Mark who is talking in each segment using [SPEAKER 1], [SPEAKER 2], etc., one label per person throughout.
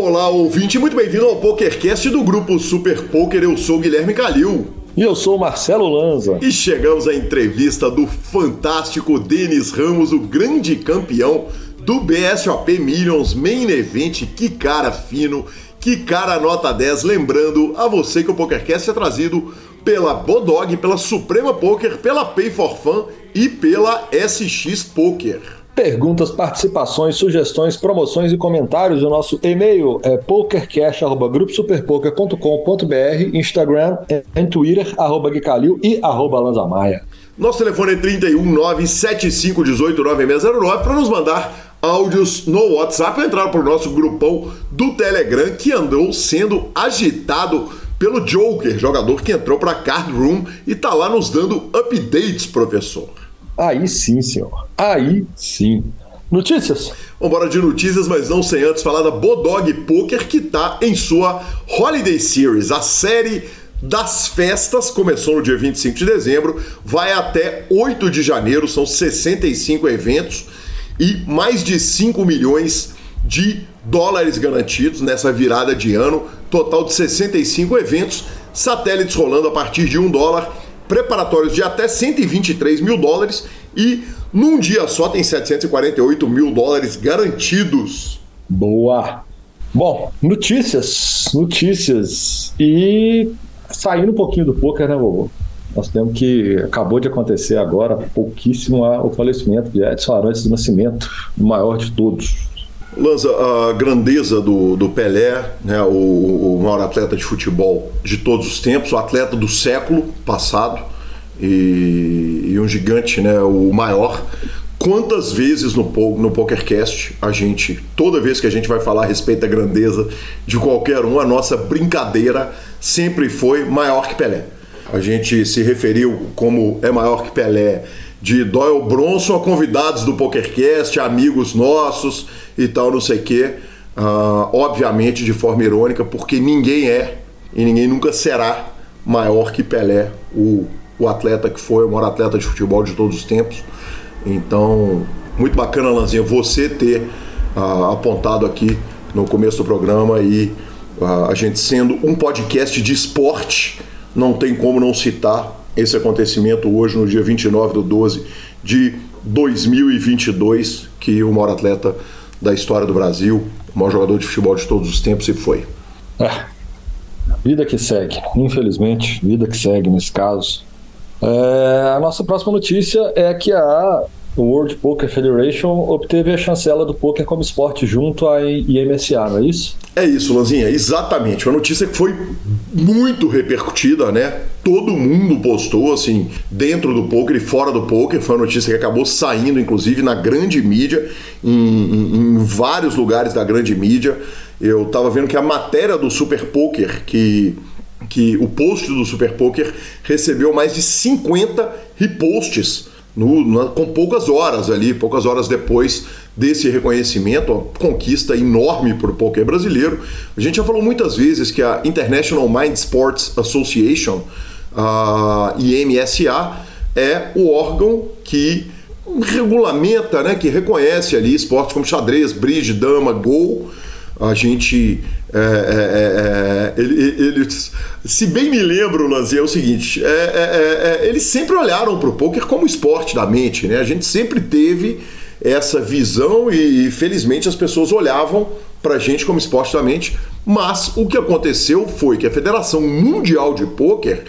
[SPEAKER 1] Olá, ouvinte, muito bem-vindo ao PokerCast do grupo Super Poker. Eu sou Guilherme Calil.
[SPEAKER 2] E eu sou o Marcelo Lanza.
[SPEAKER 1] E chegamos à entrevista do fantástico Denis Ramos, o grande campeão do BSOP Millions Main Event. Que cara fino, que cara nota 10. Lembrando a você que o PokerCast é trazido pela Bodog, pela Suprema Poker, pela Pay for Fun e pela SX Poker.
[SPEAKER 2] Perguntas, participações, sugestões, promoções e comentários. O nosso e-mail é pokercash.gruposuperpoker.com.br, Instagram e Twitter, arroba Guicalil e arroba Lanzamaia.
[SPEAKER 1] Nosso telefone é 31975189609 para nos mandar áudios no WhatsApp entrar para o nosso grupão do Telegram que andou sendo agitado pelo Joker, jogador que entrou para a Card Room e está lá nos dando updates, professor.
[SPEAKER 2] Aí sim, senhor. Aí sim. Notícias?
[SPEAKER 1] Vambora de notícias, mas não sem antes falar da Bodog Poker, que está em sua Holiday Series. A série das festas começou no dia 25 de dezembro, vai até 8 de janeiro, são 65 eventos e mais de 5 milhões de dólares garantidos nessa virada de ano, total de 65 eventos, satélites rolando a partir de 1 dólar preparatórios de até 123 mil dólares e num dia só tem 748 mil dólares garantidos.
[SPEAKER 2] Boa! Bom, notícias, notícias. E saindo um pouquinho do poker, né, vovô? Nós temos que. Acabou de acontecer agora, pouquíssimo, o falecimento de Edson Arantes do Nascimento, o maior de todos.
[SPEAKER 1] Lanza, a grandeza do, do Pelé, né, o, o maior atleta de futebol de todos os tempos, o atleta do século passado e, e um gigante, né, o maior. Quantas vezes no, no PokerCast a gente, toda vez que a gente vai falar a respeito da grandeza de qualquer um, a nossa brincadeira sempre foi maior que Pelé. A gente se referiu como é maior que Pelé de Doyle Bronson a convidados do PokerCast, amigos nossos e tal, não sei o quê. Uh, obviamente de forma irônica, porque ninguém é e ninguém nunca será maior que Pelé, o, o atleta que foi, o maior atleta de futebol de todos os tempos. Então, muito bacana, Lanzinha, você ter uh, apontado aqui no começo do programa e uh, a gente sendo um podcast de esporte, não tem como não citar esse acontecimento hoje, no dia 29 de 12 de 2022, que o maior atleta da história do Brasil, o maior jogador de futebol de todos os tempos, se foi.
[SPEAKER 2] É, vida que segue, infelizmente, vida que segue nesse caso. É, a nossa próxima notícia é que a o World Poker Federation obteve a chancela do poker como esporte junto à IMSA, não é isso?
[SPEAKER 1] É isso, Lanzinha, exatamente. Uma notícia que foi muito repercutida, né? Todo mundo postou, assim, dentro do poker e fora do poker. Foi uma notícia que acabou saindo, inclusive, na grande mídia, em, em, em vários lugares da grande mídia. Eu tava vendo que a matéria do Super Poker, que que o post do Super Poker recebeu mais de 50 reposts no, com poucas horas ali, poucas horas depois desse reconhecimento, uma conquista enorme para o poker brasileiro. A gente já falou muitas vezes que a International Mind Sports Association, a IMSA, é o órgão que regulamenta, né, que reconhece ali esportes como xadrez, bridge, dama, gol. A gente é, é, é, eles, se bem me lembro, Lanzinha, é o seguinte: eles sempre olharam para o poker como esporte da mente, né? A gente sempre teve essa visão e, felizmente as pessoas olhavam para a gente como esporte da mente. Mas o que aconteceu foi que a Federação Mundial de Poker,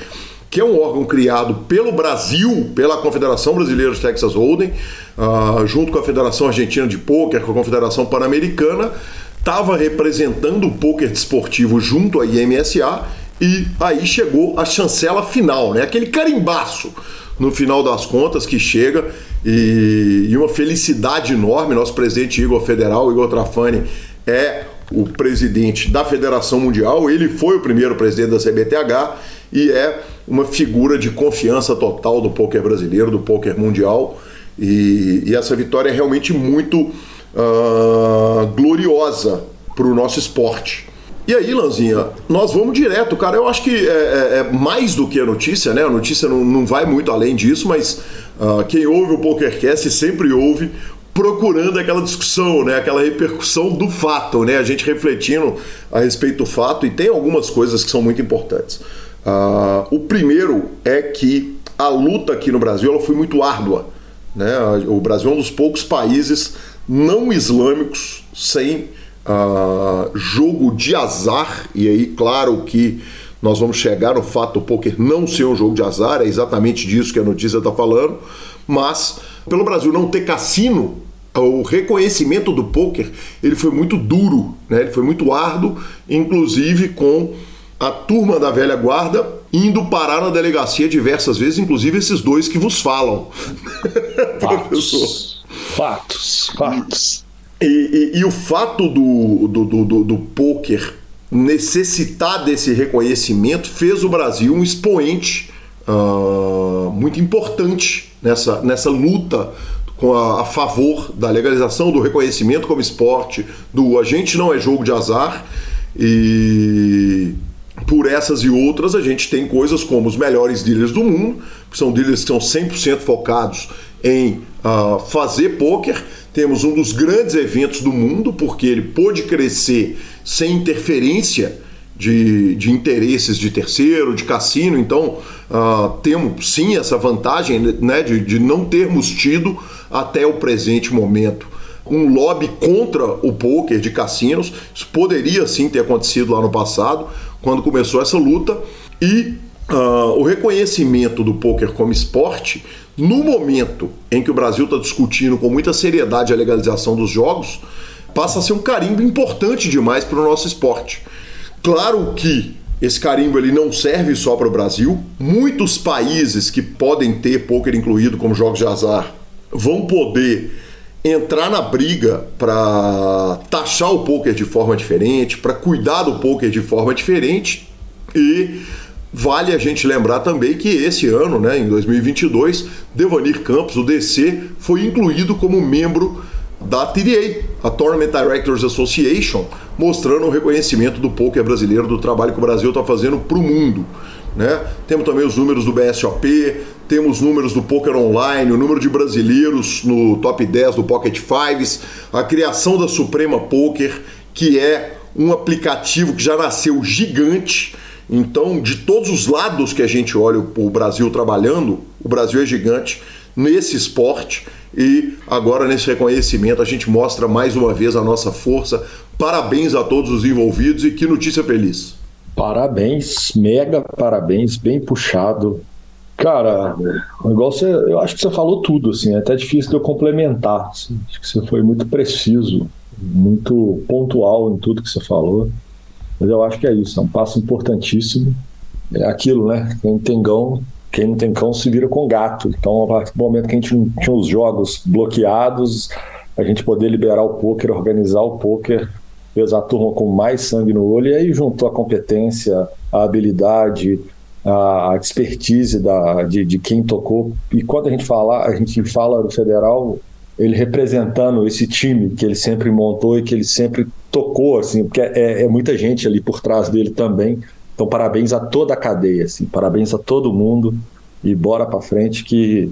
[SPEAKER 1] que é um órgão criado pelo Brasil, pela Confederação Brasileira de Texas Hold'em, uh, junto com a Federação Argentina de Poker, com a Confederação Pan-Americana, estava representando o poker desportivo junto à IMSA e aí chegou a chancela final, né? Aquele carimbaço no final das contas que chega e, e uma felicidade enorme. Nosso presidente Igor Federal, Igor Trafani, é o presidente da Federação Mundial, ele foi o primeiro presidente da CBTH e é uma figura de confiança total do poker brasileiro, do poker mundial. E, e essa vitória é realmente muito uh, gloriosa para o nosso esporte. E aí, Lanzinha, nós vamos direto, cara. Eu acho que é, é, é mais do que a notícia, né? A notícia não, não vai muito além disso, mas uh, quem ouve o PokerCast sempre ouve procurando aquela discussão, né? Aquela repercussão do fato, né? A gente refletindo a respeito do fato e tem algumas coisas que são muito importantes. Uh, o primeiro é que a luta aqui no Brasil ela foi muito árdua. Né? O Brasil é um dos poucos países não islâmicos sem uh, jogo de azar, e aí, claro que nós vamos chegar no fato do poker não ser um jogo de azar, é exatamente disso que a notícia está falando, mas pelo Brasil não ter cassino, o reconhecimento do poker ele foi muito duro, né? ele foi muito árduo, inclusive com a turma da velha guarda indo parar na delegacia diversas vezes, inclusive esses dois que vos falam.
[SPEAKER 2] Fatos. Fatos, fatos.
[SPEAKER 1] E, e, e, o fato do, do, do, do poker necessitar desse reconhecimento fez o Brasil um expoente uh, muito importante nessa, nessa luta com a, a, favor da legalização do reconhecimento como esporte, do a gente não é jogo de azar e por essas e outras a gente tem coisas como os melhores dealers do mundo, que são dealers que estão 100% focados em uh, fazer poker. Temos um dos grandes eventos do mundo, porque ele pôde crescer sem interferência de, de interesses de terceiro, de cassino. Então, uh, temos sim essa vantagem né, de, de não termos tido até o presente momento um lobby contra o poker de cassinos. Isso poderia sim ter acontecido lá no passado, quando começou essa luta. E uh, o reconhecimento do poker como esporte, no momento em que o Brasil está discutindo com muita seriedade a legalização dos jogos, passa a ser um carimbo importante demais para o nosso esporte. Claro que esse carimbo ele não serve só para o Brasil. Muitos países que podem ter poker incluído como jogos de azar vão poder entrar na briga para taxar o poker de forma diferente, para cuidar do poker de forma diferente e vale a gente lembrar também que esse ano, né, em 2022, Devanir Campos, o DC, foi incluído como membro da TDA, a Tournament Directors Association, mostrando o reconhecimento do poker brasileiro, do trabalho que o Brasil está fazendo para o mundo. Né? Temos também os números do BSOP, temos números do Poker Online, o número de brasileiros no top 10 do Pocket Fives, a criação da Suprema Poker, que é um aplicativo que já nasceu gigante. Então, de todos os lados que a gente olha o Brasil trabalhando, o Brasil é gigante nesse esporte e agora nesse reconhecimento a gente mostra mais uma vez a nossa força. Parabéns a todos os envolvidos e que notícia feliz.
[SPEAKER 2] Parabéns, mega parabéns, bem puxado. Cara, igual você, eu acho que você falou tudo, assim, é até difícil de eu complementar. Assim, acho que você foi muito preciso, muito pontual em tudo que você falou. Mas eu acho que é isso, é um passo importantíssimo. É aquilo, né? Quem tem gão, quem não tem cão se vira com gato. Então, a partir do momento que a gente não tinha os jogos bloqueados, a gente poder liberar o poker, organizar o poker fez a turma com mais sangue no olho e aí juntou a competência, a habilidade, a expertise da, de, de quem tocou. E quando a gente fala, a gente fala do federal, ele representando esse time que ele sempre montou e que ele sempre tocou, assim, porque é, é muita gente ali por trás dele também. Então, parabéns a toda a cadeia, assim, parabéns a todo mundo e bora para frente que,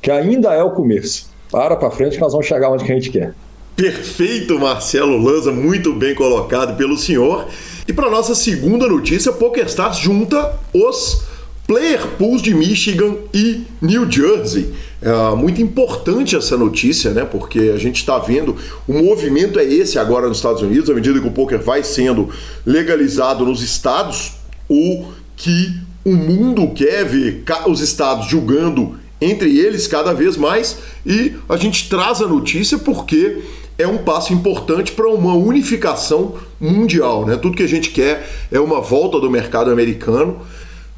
[SPEAKER 2] que ainda é o começo. Para para frente que nós vamos chegar onde que a gente quer.
[SPEAKER 1] Perfeito, Marcelo Lanza, muito bem colocado pelo senhor. E para nossa segunda notícia, PokerStars junta os player pools de Michigan e New Jersey. É muito importante essa notícia, né? Porque a gente está vendo o movimento é esse agora nos Estados Unidos, à medida que o poker vai sendo legalizado nos estados, o que o mundo quer ver os estados julgando entre eles cada vez mais e a gente traz a notícia porque é um passo importante para uma unificação mundial. Né? Tudo que a gente quer é uma volta do mercado americano.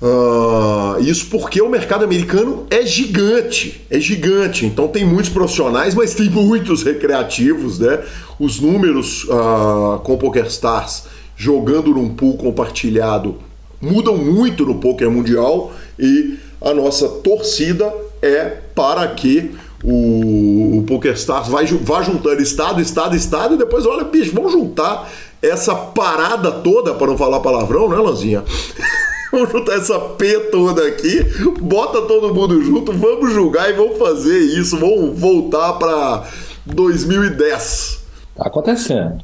[SPEAKER 1] Uh, isso porque o mercado americano é gigante, é gigante. Então tem muitos profissionais, mas tem muitos recreativos, né? Os números uh, com PokerStars jogando num pool compartilhado mudam muito no poker mundial e a nossa torcida é para que o, o PokerStars vai, vai juntando estado, estado, estado, e depois, olha, bicho, vamos juntar essa parada toda, para não falar palavrão, né, Lanzinha? vamos juntar essa P toda aqui, bota todo mundo junto, vamos julgar e vamos fazer isso, vamos voltar para 2010.
[SPEAKER 2] Tá acontecendo.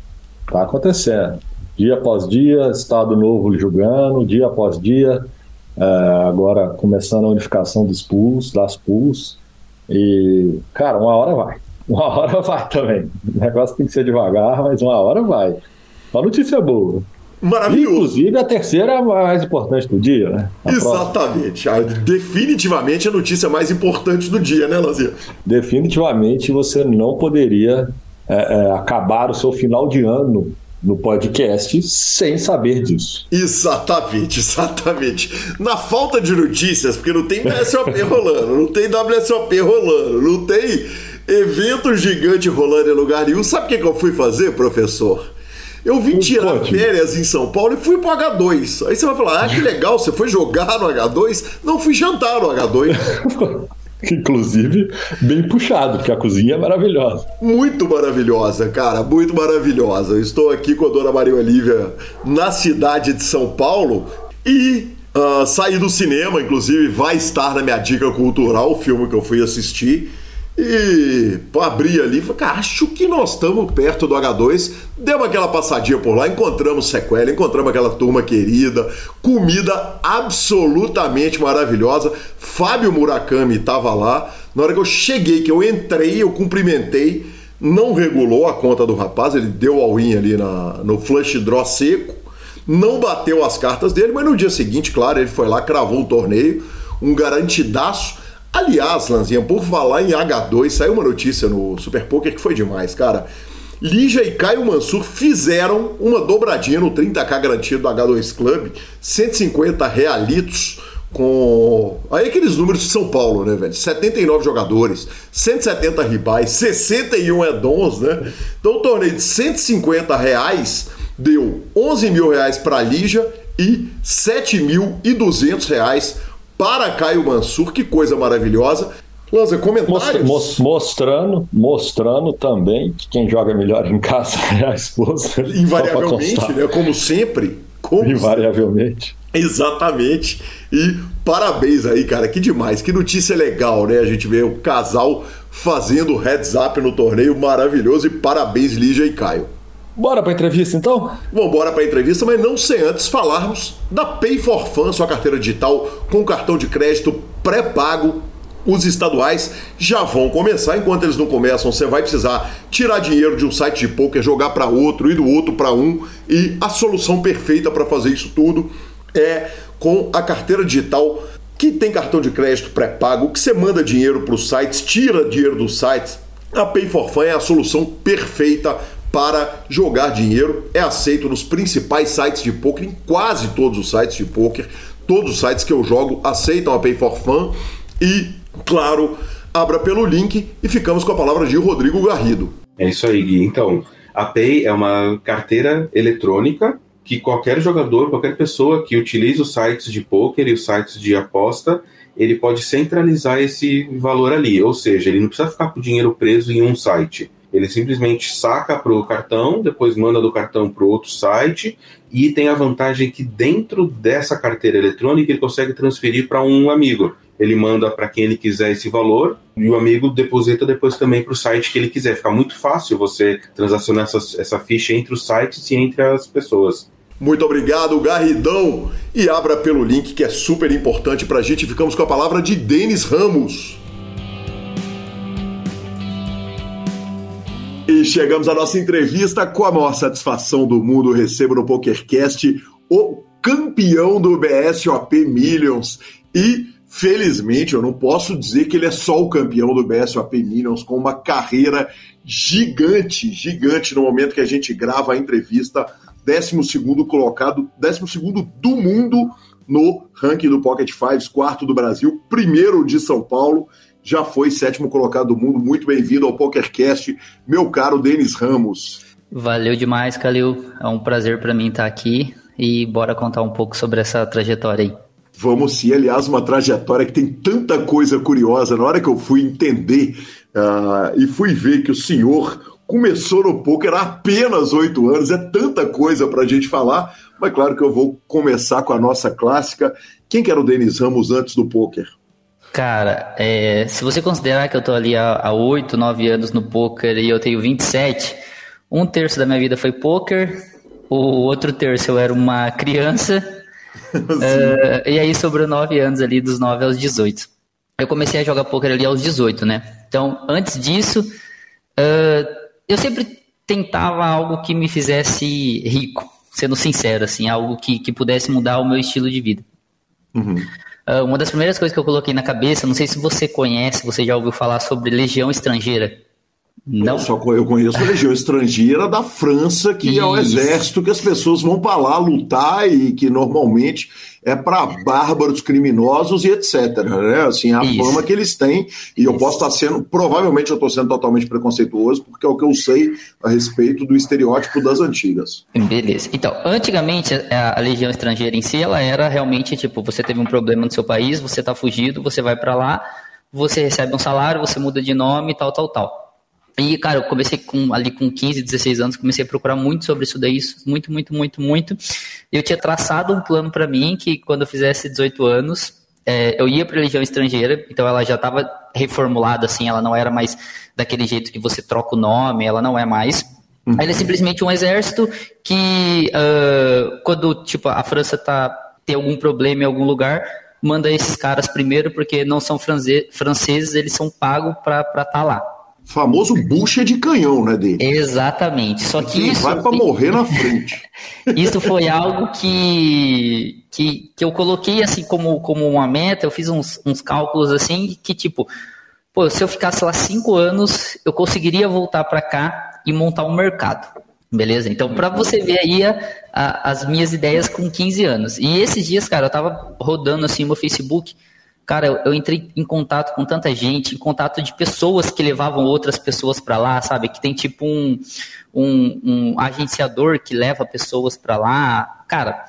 [SPEAKER 2] Tá acontecendo. Dia após dia, Estado Novo julgando, dia após dia, é, agora começando a unificação dos pools, das pools. E, cara, uma hora vai. Uma hora vai também. O negócio tem que ser devagar, mas uma hora vai. Uma notícia boa.
[SPEAKER 1] Maravilhoso.
[SPEAKER 2] Inclusive, a terceira é a mais importante do dia, né?
[SPEAKER 1] A Exatamente. A, definitivamente a notícia mais importante do dia, né, Lazia?
[SPEAKER 2] Definitivamente você não poderia é, é, acabar o seu final de ano no podcast sem saber disso.
[SPEAKER 1] Exatamente, exatamente. Na falta de notícias, porque não tem WSOP rolando, não tem WSOP rolando, não tem evento gigante rolando em lugar nenhum. Sabe o que eu fui fazer, professor? Eu vim tirar férias em São Paulo e fui pro H2. Aí você vai falar, ah, que legal, você foi jogar no H2? Não, fui jantar no H2.
[SPEAKER 2] Inclusive, bem puxado, porque a cozinha é maravilhosa.
[SPEAKER 1] Muito maravilhosa, cara, muito maravilhosa. Eu estou aqui com a dona Maria Olívia na cidade de São Paulo e uh, saí do cinema, inclusive vai estar na minha dica cultural o filme que eu fui assistir. E abri ali falei, cara, acho que nós estamos perto do H2. Demos aquela passadinha por lá, encontramos sequela, encontramos aquela turma querida, comida absolutamente maravilhosa. Fábio Murakami estava lá. Na hora que eu cheguei, que eu entrei, eu cumprimentei, não regulou a conta do rapaz, ele deu all-in ali na, no flush draw seco, não bateu as cartas dele, mas no dia seguinte, claro, ele foi lá, cravou o torneio, um garantidaço. Aliás, Lanzinha, por falar em H2, saiu uma notícia no Super Poker que foi demais, cara. Lígia e Caio Mansur fizeram uma dobradinha no 30k garantido do H2 Club, 150 realitos com aí aqueles números de São Paulo, né, velho? 79 jogadores, 170 ribais, 61 edons, né? Então o torneio de 150 reais deu 11 mil reais para Lígia e 7.200 reais para Caio Mansur, que coisa maravilhosa. Lanza, comentários?
[SPEAKER 2] Mostrando, mostrando também que quem joga melhor em casa é a esposa.
[SPEAKER 1] Invariavelmente, né? Como sempre. Como
[SPEAKER 2] Invariavelmente.
[SPEAKER 1] Sempre. Exatamente. E parabéns aí, cara. Que demais. Que notícia legal, né? A gente vê o casal fazendo heads up no torneio maravilhoso. E parabéns, Lígia e Caio.
[SPEAKER 2] Bora para entrevista então?
[SPEAKER 1] Bom, bora para entrevista, mas não sem antes falarmos da Pay for Fun, sua carteira digital com cartão de crédito pré-pago. Os estaduais já vão começar, enquanto eles não começam, você vai precisar tirar dinheiro de um site de poker, jogar para outro e do outro para um, e a solução perfeita para fazer isso tudo é com a carteira digital que tem cartão de crédito pré-pago, que você manda dinheiro para os sites, tira dinheiro dos sites. A Pay for Fun é a solução perfeita para jogar dinheiro. É aceito nos principais sites de poker, em quase todos os sites de poker. Todos os sites que eu jogo aceitam a Pay for Fun. E, claro, abra pelo link e ficamos com a palavra de Rodrigo Garrido.
[SPEAKER 3] É isso aí, Gui. Então, a Pay é uma carteira eletrônica que qualquer jogador, qualquer pessoa que utilize os sites de poker e os sites de aposta, ele pode centralizar esse valor ali. Ou seja, ele não precisa ficar com o dinheiro preso em um site. Ele simplesmente saca para o cartão, depois manda do cartão para o outro site e tem a vantagem que dentro dessa carteira eletrônica ele consegue transferir para um amigo. Ele manda para quem ele quiser esse valor e o amigo deposita depois também para o site que ele quiser. Fica muito fácil você transacionar essa, essa ficha entre os sites e entre as pessoas.
[SPEAKER 1] Muito obrigado, Garridão. E abra pelo link que é super importante para a gente. Ficamos com a palavra de Denis Ramos. E chegamos à nossa entrevista com a maior satisfação do mundo. Recebo no PokerCast o campeão do BSOP Millions. E, felizmente, eu não posso dizer que ele é só o campeão do BSOP Millions, com uma carreira gigante, gigante no momento que a gente grava a entrevista. 12 colocado, 12 do mundo no ranking do Pocket Fives, quarto do Brasil, primeiro de São Paulo já foi sétimo colocado do mundo. Muito bem-vindo ao PokerCast, meu caro Denis Ramos.
[SPEAKER 4] Valeu demais, Calil. É um prazer para mim estar aqui e bora contar um pouco sobre essa trajetória aí.
[SPEAKER 1] Vamos sim, aliás, uma trajetória que tem tanta coisa curiosa. Na hora que eu fui entender uh, e fui ver que o senhor começou no poker há apenas oito anos, é tanta coisa para a gente falar, mas claro que eu vou começar com a nossa clássica. Quem que era o Denis Ramos antes do poker?
[SPEAKER 4] Cara, é, se você considerar que eu tô ali há, há 8, 9 anos no poker e eu tenho 27, um terço da minha vida foi poker, o outro terço eu era uma criança, uh, e aí sobrou 9 anos ali, dos 9 aos 18. Eu comecei a jogar poker ali aos 18, né? Então, antes disso, uh, eu sempre tentava algo que me fizesse rico, sendo sincero, assim, algo que, que pudesse mudar o meu estilo de vida. Uhum. Uh, uma das primeiras coisas que eu coloquei na cabeça, não sei se você conhece, você já ouviu falar sobre legião estrangeira.
[SPEAKER 1] Não. Eu, só, eu conheço a legião estrangeira da França, que Isso. é o exército que as pessoas vão para lá lutar e que normalmente é para bárbaros, criminosos e etc. Né? Assim, a Isso. fama que eles têm. E eu posso estar sendo, provavelmente eu estou sendo totalmente preconceituoso, porque é o que eu sei a respeito do estereótipo das antigas.
[SPEAKER 4] Beleza. Então, antigamente a, a legião estrangeira em si, ela era realmente tipo, você teve um problema no seu país, você está fugido, você vai para lá, você recebe um salário, você muda de nome, tal, tal, tal. E, cara, eu comecei com, ali com 15, 16 anos, comecei a procurar muito sobre isso daí, muito, muito, muito, muito. Eu tinha traçado um plano para mim que quando eu fizesse 18 anos, é, eu ia para religião estrangeira, então ela já estava reformulada, assim, ela não era mais daquele jeito que você troca o nome, ela não é mais. Uhum. Ela é simplesmente um exército que, uh, quando, tipo, a França tá, tem algum problema em algum lugar, manda esses caras primeiro, porque não são franceses, eles são pagos para estar tá lá
[SPEAKER 1] famoso bucha de canhão, né, dele?
[SPEAKER 4] Exatamente. Só que, que isso
[SPEAKER 1] vai para morrer na frente.
[SPEAKER 4] isso foi algo que, que, que eu coloquei assim como, como uma meta. Eu fiz uns, uns cálculos assim que tipo, pô, se eu ficasse lá cinco anos, eu conseguiria voltar para cá e montar um mercado. Beleza? Então, para você ver aí a, a, as minhas ideias com 15 anos. E esses dias, cara, eu tava rodando assim no Facebook Cara, eu, entrei em contato com tanta gente, em contato de pessoas que levavam outras pessoas para lá, sabe? Que tem tipo um, um, um agenciador que leva pessoas para lá. Cara,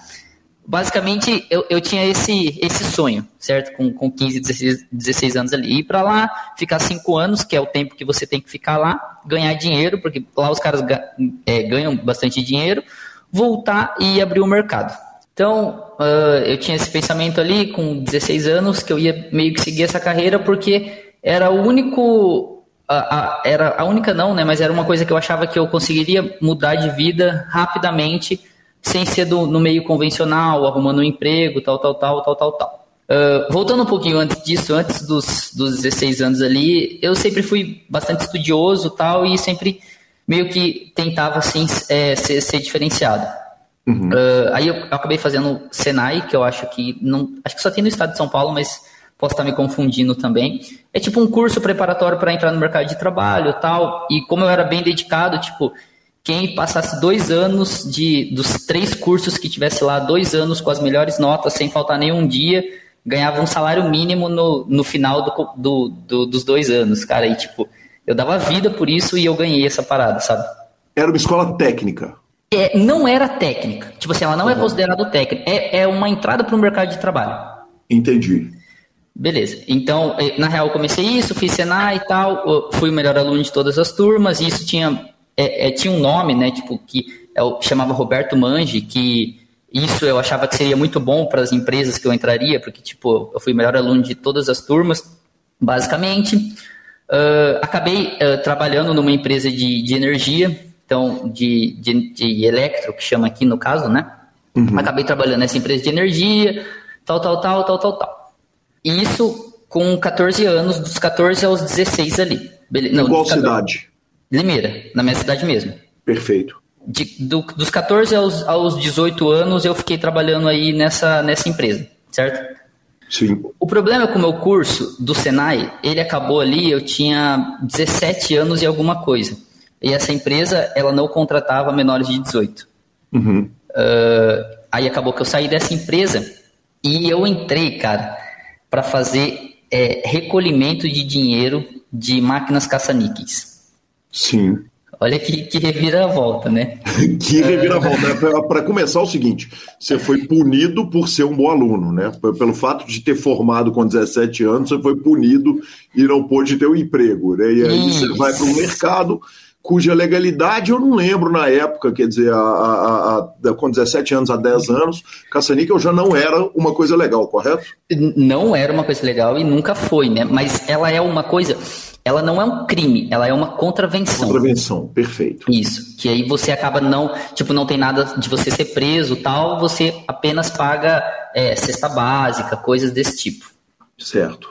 [SPEAKER 4] basicamente eu, eu tinha esse, esse sonho, certo? Com, com 15, 16, 16 anos ali. Ir para lá, ficar 5 anos, que é o tempo que você tem que ficar lá, ganhar dinheiro, porque lá os caras é, ganham bastante dinheiro, voltar e abrir o mercado. Então, uh, eu tinha esse pensamento ali com 16 anos que eu ia meio que seguir essa carreira porque era o único. A, a, era a única não, né? Mas era uma coisa que eu achava que eu conseguiria mudar de vida rapidamente, sem ser do, no meio convencional, arrumando um emprego, tal, tal, tal, tal, tal, tal. Uh, voltando um pouquinho antes disso, antes dos, dos 16 anos ali, eu sempre fui bastante estudioso tal, e sempre meio que tentava assim, é, ser, ser diferenciado. Uhum. Uh, aí eu, eu, acabei fazendo Senai, que eu acho que não. Acho que só tem no estado de São Paulo, mas posso estar me confundindo também. É tipo um curso preparatório para entrar no mercado de trabalho tal. E como eu era bem dedicado, tipo, quem passasse dois anos de dos três cursos que tivesse lá, dois anos com as melhores notas, sem faltar nenhum dia, ganhava um salário mínimo no, no final do, do, do, dos dois anos, cara. E tipo, eu dava vida por isso e eu ganhei essa parada, sabe?
[SPEAKER 1] Era uma escola técnica.
[SPEAKER 4] É, não era técnica. Tipo assim, ela não é uhum. é considerada técnica. É, é uma entrada para o mercado de trabalho.
[SPEAKER 1] Entendi.
[SPEAKER 4] Beleza. Então, é, na real, eu comecei isso, fiz Senai e tal, fui o melhor aluno de todas as turmas, e isso tinha, é, é, tinha um nome, né? Tipo, que eu chamava Roberto Mangi, que isso eu achava que seria muito bom para as empresas que eu entraria, porque, tipo, eu fui o melhor aluno de todas as turmas, basicamente. Uh, acabei uh, trabalhando numa empresa de, de energia, então de, de, de electro, que chama aqui no caso, né? Uhum. Acabei trabalhando nessa empresa de energia, tal, tal, tal, tal, tal, tal. E isso com 14 anos, dos 14 aos 16 ali.
[SPEAKER 1] Bele... Não, qual cidade?
[SPEAKER 4] Limeira, na minha cidade mesmo.
[SPEAKER 1] Perfeito.
[SPEAKER 4] De, do, dos 14 aos, aos 18 anos eu fiquei trabalhando aí nessa, nessa empresa, certo?
[SPEAKER 1] Sim.
[SPEAKER 4] O problema com o meu curso do Senai, ele acabou ali, eu tinha 17 anos e alguma coisa e essa empresa ela não contratava menores de 18. Uhum. Uh, aí acabou que eu saí dessa empresa e eu entrei, cara, para fazer é, recolhimento de dinheiro de máquinas caça-níqueis.
[SPEAKER 1] Sim.
[SPEAKER 4] Olha que, que reviravolta, né?
[SPEAKER 1] que reviravolta. É, para começar, o seguinte: você foi punido por ser um bom aluno, né? Pelo fato de ter formado com 17 anos, você foi punido e não pôde ter um emprego, né? E aí Isso. você vai para o mercado cuja legalidade eu não lembro na época, quer dizer, a, a, a, com 17 anos a 10 anos, caça-níquel já não era uma coisa legal, correto?
[SPEAKER 4] Não era uma coisa legal e nunca foi, né? Mas ela é uma coisa, ela não é um crime, ela é uma contravenção.
[SPEAKER 1] Contravenção, perfeito.
[SPEAKER 4] Isso, que aí você acaba não, tipo, não tem nada de você ser preso tal, você apenas paga é, cesta básica, coisas desse tipo.
[SPEAKER 1] Certo.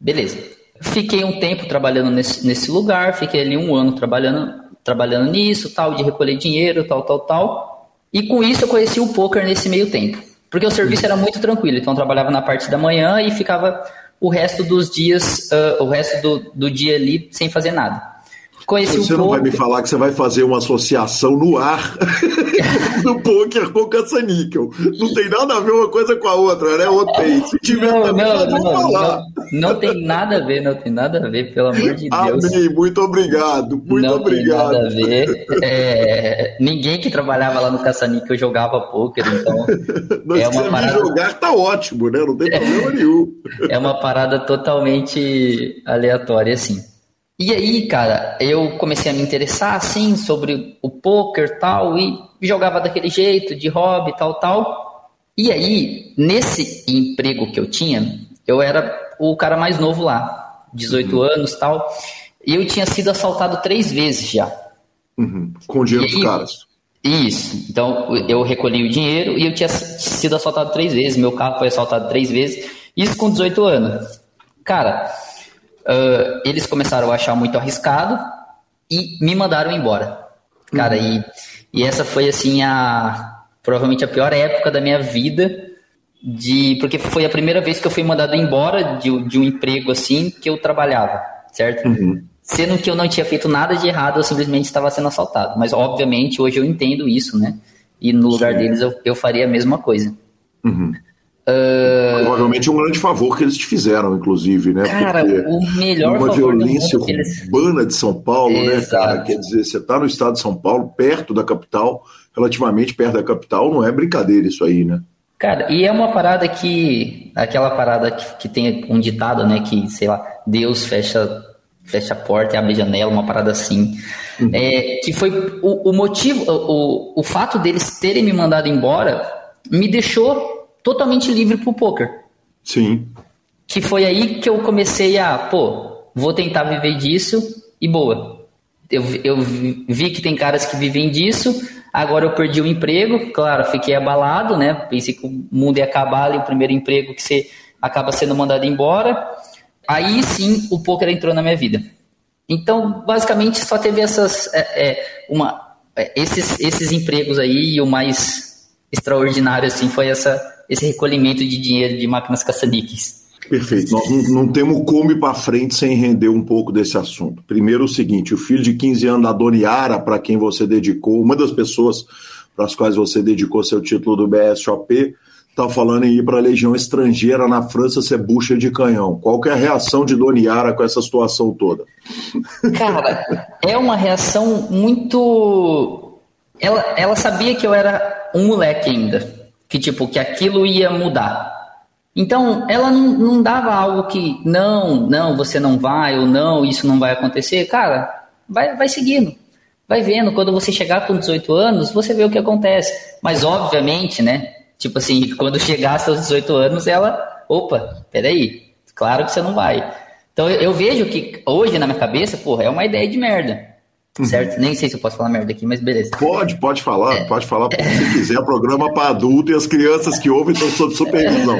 [SPEAKER 4] Beleza. Fiquei um tempo trabalhando nesse, nesse lugar, fiquei ali um ano trabalhando, trabalhando nisso, tal, de recolher dinheiro, tal, tal, tal. E com isso eu conheci o poker nesse meio tempo. Porque o serviço era muito tranquilo, então eu trabalhava na parte da manhã e ficava o resto dos dias, uh, o resto do, do dia ali sem fazer nada.
[SPEAKER 1] Conheci você um não pouco... vai me falar que você vai fazer uma associação no ar do poker com caça-níquel. Não tem nada a ver uma coisa com a outra, né? Se tiver
[SPEAKER 4] não, também, não, não, não, não, tem nada a ver, não tem nada a ver, pelo amor de Deus.
[SPEAKER 1] Amém, muito obrigado, muito
[SPEAKER 4] não
[SPEAKER 1] obrigado.
[SPEAKER 4] Tem nada a ver. É, ninguém que trabalhava lá no caça-níquel jogava poker, então.
[SPEAKER 1] Mas é uma parada... jogar tá ótimo, né? Não tem problema nenhum.
[SPEAKER 4] É uma parada totalmente aleatória, assim. E aí, cara, eu comecei a me interessar, assim, sobre o poker tal, e jogava daquele jeito, de hobby, tal, tal. E aí, nesse emprego que eu tinha, eu era o cara mais novo lá, 18 uhum. anos tal, e eu tinha sido assaltado três vezes já.
[SPEAKER 1] Uhum. Com o dinheiro dos caras.
[SPEAKER 4] Isso. Então, eu recolhi o dinheiro e eu tinha sido assaltado três vezes, meu carro foi assaltado três vezes, isso com 18 anos. Cara, uh, eles começaram a achar muito arriscado e me mandaram embora. Cara, uhum. e, e essa foi assim a provavelmente a pior época da minha vida de porque foi a primeira vez que eu fui mandado embora de, de um emprego assim que eu trabalhava, certo? Uhum. Sendo que eu não tinha feito nada de errado, eu simplesmente estava sendo assaltado. Mas obviamente hoje eu entendo isso, né? E no lugar Sim. deles eu, eu faria a mesma coisa.
[SPEAKER 1] Uhum. Uh... Provavelmente um grande favor que eles te fizeram, inclusive, né?
[SPEAKER 4] Cara, Porque o melhor
[SPEAKER 1] uma violência urbana eles... de São Paulo, Exato. né, cara? Quer dizer, você está no estado de São Paulo, perto da capital, relativamente perto da capital, não é brincadeira isso aí, né?
[SPEAKER 4] Cara, e é uma parada que. Aquela parada que, que tem um ditado, né? Que, sei lá, Deus fecha, fecha a porta e abre a janela, uma parada assim. Uhum. É, que foi o, o motivo, o, o fato deles terem me mandado embora me deixou totalmente livre pro poker.
[SPEAKER 1] Sim.
[SPEAKER 4] Que foi aí que eu comecei a, pô, vou tentar viver disso e boa. Eu, eu vi que tem caras que vivem disso, agora eu perdi o emprego, claro, fiquei abalado, né? Pensei que o mundo ia acabar ali, o primeiro emprego que você acaba sendo mandado embora. Aí sim o poker entrou na minha vida. Então, basicamente, só teve essas, é, é, uma, é, esses, esses empregos aí, e o mais extraordinário assim foi essa esse recolhimento de dinheiro de máquinas caça-níqueis.
[SPEAKER 1] Perfeito. Nós não, não temos como ir para frente sem render um pouco desse assunto. Primeiro, o seguinte: o filho de 15 anos da Doniara, para quem você dedicou, uma das pessoas para as quais você dedicou seu título do BSOP, está falando em ir para a Legião Estrangeira na França ser bucha de canhão. Qual que é a reação de Doniara com essa situação toda?
[SPEAKER 4] Cara, é uma reação muito. Ela, ela sabia que eu era um moleque ainda que tipo que aquilo ia mudar. Então, ela não, não dava algo que não, não, você não vai ou não, isso não vai acontecer. Cara, vai, vai seguindo. Vai vendo, quando você chegar com 18 anos, você vê o que acontece. Mas, obviamente, né? Tipo assim, quando chegasse aos 18 anos, ela, opa, peraí, claro que você não vai. Então, eu, eu vejo que hoje na minha cabeça, porra, é uma ideia de merda. Uhum. certo? Nem sei se eu posso falar merda aqui, mas beleza.
[SPEAKER 1] Pode, pode falar, é. pode falar se quiser. Programa para adulto e as crianças que ouvem estão sob supervisão.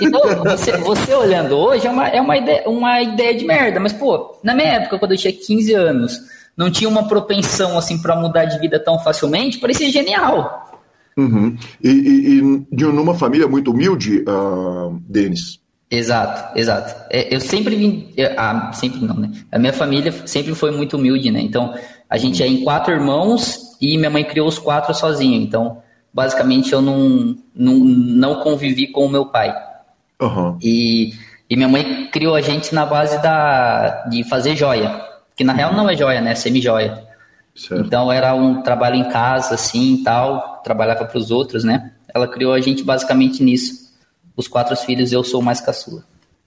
[SPEAKER 4] Então, você, você, olhando hoje é, uma, é uma, ideia, uma ideia de merda, mas pô, na minha época, quando eu tinha 15 anos, não tinha uma propensão assim para mudar de vida tão facilmente, parecia genial.
[SPEAKER 1] Uhum. E, e, e, numa família muito humilde, uh, Denis,
[SPEAKER 4] Exato, exato. É, eu sempre vim. ah, sempre não, né? A minha família sempre foi muito humilde, né? Então, a gente é em quatro irmãos e minha mãe criou os quatro sozinha. Então, basicamente, eu não, não, não convivi com o meu pai.
[SPEAKER 1] Uhum.
[SPEAKER 4] E, e minha mãe criou a gente na base da, de fazer joia. Que na uhum. real não é joia, né? É semi-joia. Então, era um trabalho em casa, assim tal. Trabalhava para os outros, né? Ela criou a gente basicamente nisso os quatro filhos, eu sou o mais caçula.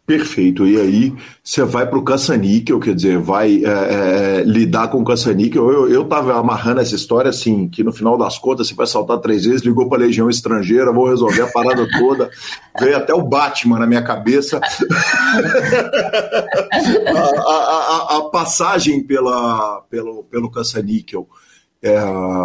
[SPEAKER 1] Perfeito. E aí você vai para o caça-níquel, quer dizer, vai é, é, lidar com o caça-níquel. Eu, eu tava amarrando essa história assim, que no final das contas você vai saltar três vezes, ligou para a Legião Estrangeira, vou resolver a parada toda. Veio até o Batman na minha cabeça. a, a, a, a, passagem pela, pelo, pelo caça-níquel é,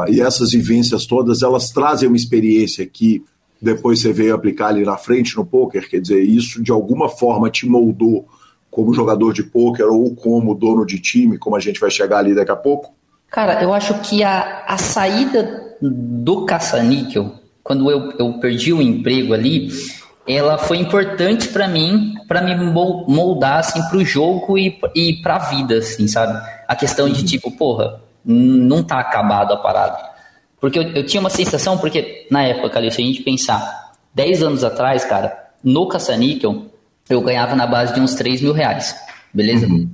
[SPEAKER 1] e essas vivências todas, elas trazem uma experiência que depois você veio aplicar ali na frente no poker, quer dizer, isso de alguma forma te moldou como jogador de poker ou como dono de time, como a gente vai chegar ali daqui a pouco?
[SPEAKER 4] Cara, eu acho que a, a saída do caça-níquel, quando eu, eu perdi o emprego ali, ela foi importante para mim, para me moldar assim pro jogo e, e pra vida, assim, sabe? A questão de tipo, porra, não tá acabado a parada. Porque eu, eu tinha uma sensação, porque na época, ali, se a gente pensar, 10 anos atrás, cara, no caça-níquel, eu ganhava na base de uns 3 mil reais. Beleza? Uhum.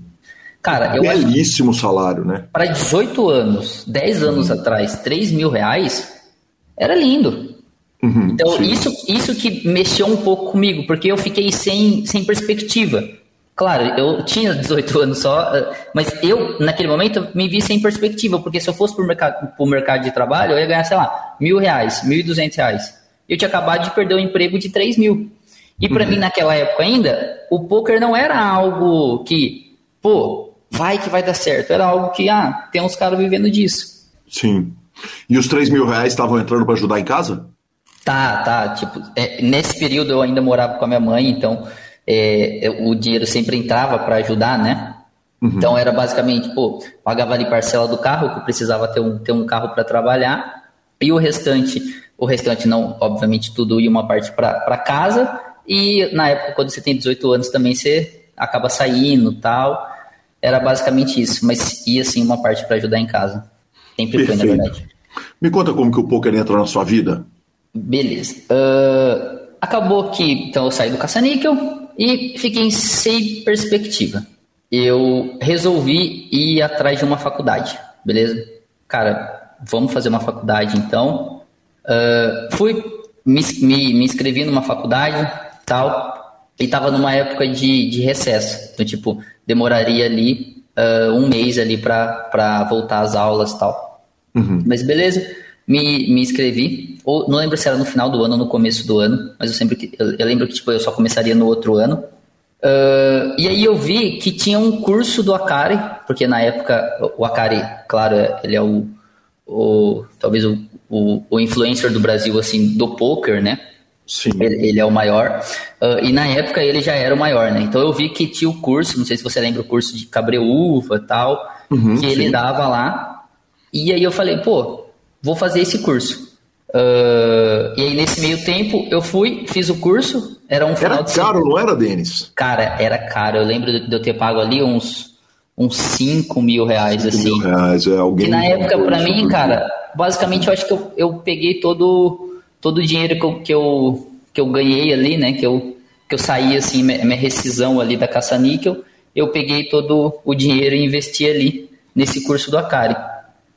[SPEAKER 1] Cara, eu Belíssimo acho, salário, né?
[SPEAKER 4] Para 18 anos, 10 anos uhum. atrás, 3 mil reais, era lindo. Uhum, então, isso, isso que mexeu um pouco comigo, porque eu fiquei sem, sem perspectiva. Claro, eu tinha 18 anos só, eh, mas eu, naquele momento, me vi sem perspectiva, porque se eu fosse para o mercado, mercado de trabalho, eu ia ganhar, sei lá, mil reais, mil e duzentos reais. Eu tinha acabado de perder um emprego de três mil. E para uhum. mim, naquela época ainda, o poker não era algo que, pô, vai que vai dar certo. Era algo que, ah, tem uns caras vivendo disso.
[SPEAKER 1] Sim. E os três mil reais estavam entrando para ajudar em casa?
[SPEAKER 4] Tá, tá. Tipo, é, nesse período eu ainda morava com a minha mãe, então é, o dinheiro sempre entrava para ajudar, né? Uhum. Então era basicamente, pô, pagava ali parcela do carro, que eu precisava ter um, ter um carro para trabalhar, e o restante, o restante não, obviamente tudo ia uma parte para casa, e na época, quando você tem 18 anos também, você acaba saindo tal. Era basicamente isso, mas ia sim uma parte para ajudar em casa. Sempre Perfeito. foi, na verdade.
[SPEAKER 1] Me conta como que o poker entra na sua vida.
[SPEAKER 4] Beleza. Uh, acabou que então eu saí do caça-níquel, e fiquei sem perspectiva. Eu resolvi ir atrás de uma faculdade, beleza? Cara, vamos fazer uma faculdade então. Uh, fui, me, me, me, inscrevi numa faculdade tal, e estava numa época de, de recesso. Então, tipo, demoraria ali uh, um mês ali para voltar às aulas tal. Uhum. Mas beleza, me, me inscrevi, ou não lembro se era no final do ano ou no começo do ano, mas eu sempre que, eu, eu lembro que tipo, eu só começaria no outro ano. Uh, e aí eu vi que tinha um curso do Akari, porque na época o Akari, claro, ele é o, o talvez o, o, o influencer do Brasil assim do poker, né?
[SPEAKER 1] Sim.
[SPEAKER 4] Ele, ele é o maior. Uh, e na época ele já era o maior, né? Então eu vi que tinha o curso, não sei se você lembra o curso de cabreúva e tal, uhum, que ele sim. dava lá. E aí eu falei, pô, vou fazer esse curso. Uh, e aí, nesse meio tempo, eu fui, fiz o curso. Era um
[SPEAKER 1] final era de caro, não era, Denis?
[SPEAKER 4] Cara, era caro. Eu lembro de eu ter pago ali uns, uns 5 mil reais, 5 assim.
[SPEAKER 1] Mil reais, é alguém.
[SPEAKER 4] E na época, para mim, cara, basicamente eu acho que eu, eu peguei todo, todo o dinheiro que eu, que, eu, que eu ganhei ali, né? Que eu, que eu saí, assim, minha rescisão ali da caça-níquel. Eu peguei todo o dinheiro e investi ali nesse curso do Acari.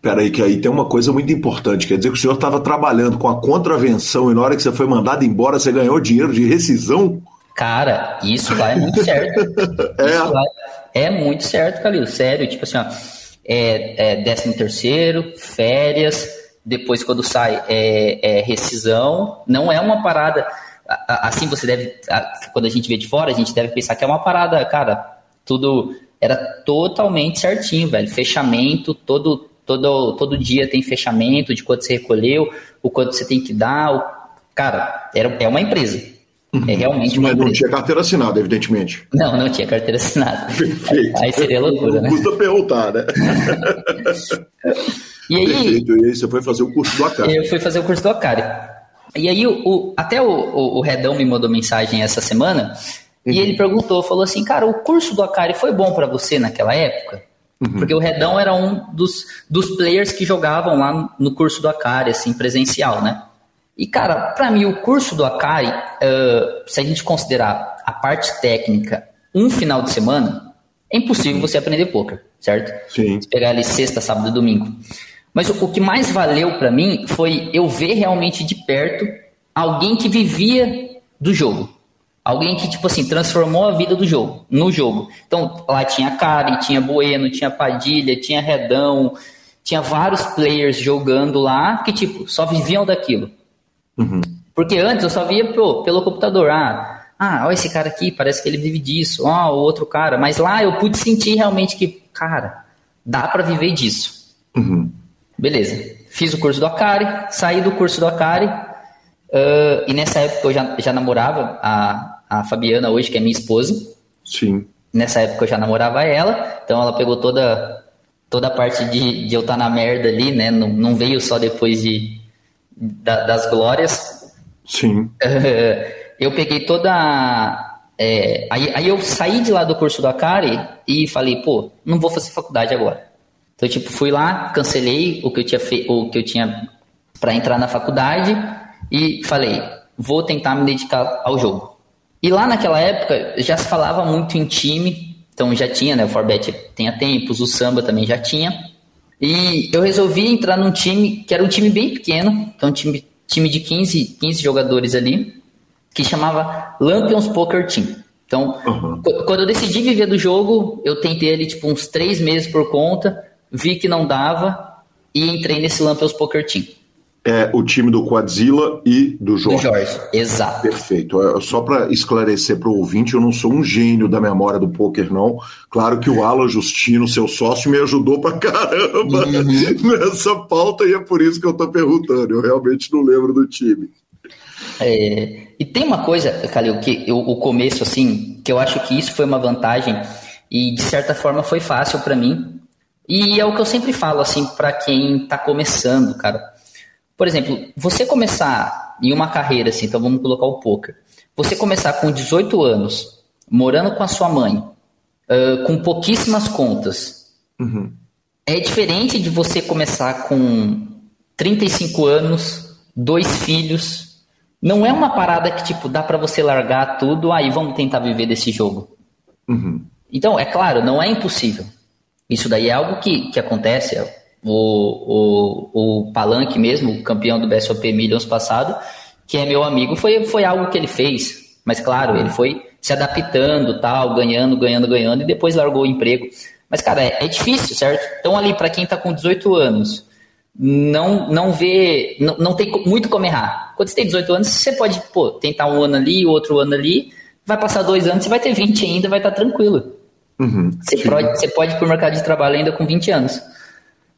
[SPEAKER 1] Peraí, que aí tem uma coisa muito importante. Quer dizer que o senhor estava trabalhando com a contravenção e na hora que você foi mandado embora, você ganhou dinheiro de rescisão?
[SPEAKER 4] Cara, isso lá é muito certo. é. Isso lá é muito certo, Calil. Sério, tipo assim, ó, é, é décimo terceiro, férias, depois quando sai é, é rescisão. Não é uma parada. Assim você deve. Quando a gente vê de fora, a gente deve pensar que é uma parada, cara, tudo era totalmente certinho, velho. Fechamento, todo todo, todo dia tem fechamento de quanto você recolheu, o quanto você tem que dar. O... Cara, era, é uma empresa.
[SPEAKER 1] Uhum. É realmente uma Mas não tinha carteira assinada, evidentemente.
[SPEAKER 4] Não, não tinha carteira assinada. Perfeito. Aí seria loucura, né?
[SPEAKER 1] Custa perguntar, né?
[SPEAKER 4] e aí,
[SPEAKER 1] Perfeito. E aí você foi fazer o curso do Acari.
[SPEAKER 4] Eu fui fazer o curso do Acari. E aí o, o até o, o, o, Redão me mandou mensagem essa semana uhum. e ele perguntou, falou assim, cara, o curso do Acari foi bom para você naquela época? Uhum. Porque o Redão era um dos, dos players que jogavam lá no curso do Akari, assim, presencial, né? E, cara, para mim, o curso do Akari, uh, se a gente considerar a parte técnica um final de semana, é impossível você aprender poker, certo?
[SPEAKER 1] Sim.
[SPEAKER 4] Se pegar ali sexta, sábado e domingo. Mas o, o que mais valeu para mim foi eu ver realmente de perto alguém que vivia do jogo. Alguém que, tipo assim, transformou a vida do jogo, no jogo. Então, lá tinha Kari, tinha Bueno, tinha Padilha, tinha Redão, tinha vários players jogando lá que, tipo, só viviam daquilo. Uhum. Porque antes eu só via pô, pelo computador. Ah, ah, olha esse cara aqui, parece que ele vive disso. Ó, o outro cara. Mas lá eu pude sentir realmente que, cara, dá para viver disso. Uhum. Beleza. Fiz o curso do Akari, saí do curso do Akari. Uh, e nessa época eu já, já namorava a, a Fabiana hoje, que é minha esposa.
[SPEAKER 1] Sim.
[SPEAKER 4] Nessa época eu já namorava ela, então ela pegou toda, toda a parte de, de eu estar tá na merda ali, né? Não, não veio só depois de, da, das glórias.
[SPEAKER 1] Sim.
[SPEAKER 4] Uh, eu peguei toda. É, aí, aí eu saí de lá do curso do Akari e falei, pô, não vou fazer faculdade agora. Então, tipo, fui lá, cancelei o que eu tinha feito, o que eu tinha para entrar na faculdade e falei, vou tentar me dedicar ao jogo. E lá naquela época já se falava muito em time, então já tinha, né? O Forbet tem tempos, o samba também já tinha. E eu resolvi entrar num time que era um time bem pequeno, então um time, time de 15, 15 jogadores ali, que chamava Lampions Poker Team. Então, uhum. quando eu decidi viver do jogo, eu tentei ali tipo uns três meses por conta, vi que não dava e entrei nesse Lampions Poker Team.
[SPEAKER 1] É o time do Quadzilla e do Jorge.
[SPEAKER 4] Do Jorge, exato.
[SPEAKER 1] Perfeito. É, só para esclarecer para o ouvinte, eu não sou um gênio da memória do poker, não. Claro que o Alan Justino, seu sócio, me ajudou para caramba uhum. nessa pauta e é por isso que eu estou perguntando. Eu realmente não lembro do time.
[SPEAKER 4] É, e tem uma coisa, Calil, que eu, o começo, assim, que eu acho que isso foi uma vantagem e de certa forma foi fácil para mim, e é o que eu sempre falo, assim, para quem está começando, cara. Por exemplo, você começar em uma carreira, assim, então vamos colocar o poker. Você começar com 18 anos, morando com a sua mãe, uh, com pouquíssimas contas, uhum. é diferente de você começar com 35 anos, dois filhos. Não é uma parada que, tipo, dá para você largar tudo, aí vamos tentar viver desse jogo. Uhum. Então, é claro, não é impossível. Isso daí é algo que, que acontece. O, o, o Palanque mesmo, o campeão do BSOP Millions passado, que é meu amigo, foi, foi algo que ele fez. Mas claro, ele foi se adaptando, tal, ganhando, ganhando, ganhando, e depois largou o emprego. Mas, cara, é, é difícil, certo? Então, ali, para quem está com 18 anos, não, não vê, não, não tem muito como errar. Quando você tem 18 anos, você pode, pô, tentar um ano ali, outro ano ali, vai passar dois anos, você vai ter 20 ainda, vai estar tá tranquilo. Uhum, você, pode, você pode ir pro mercado de trabalho ainda com 20 anos.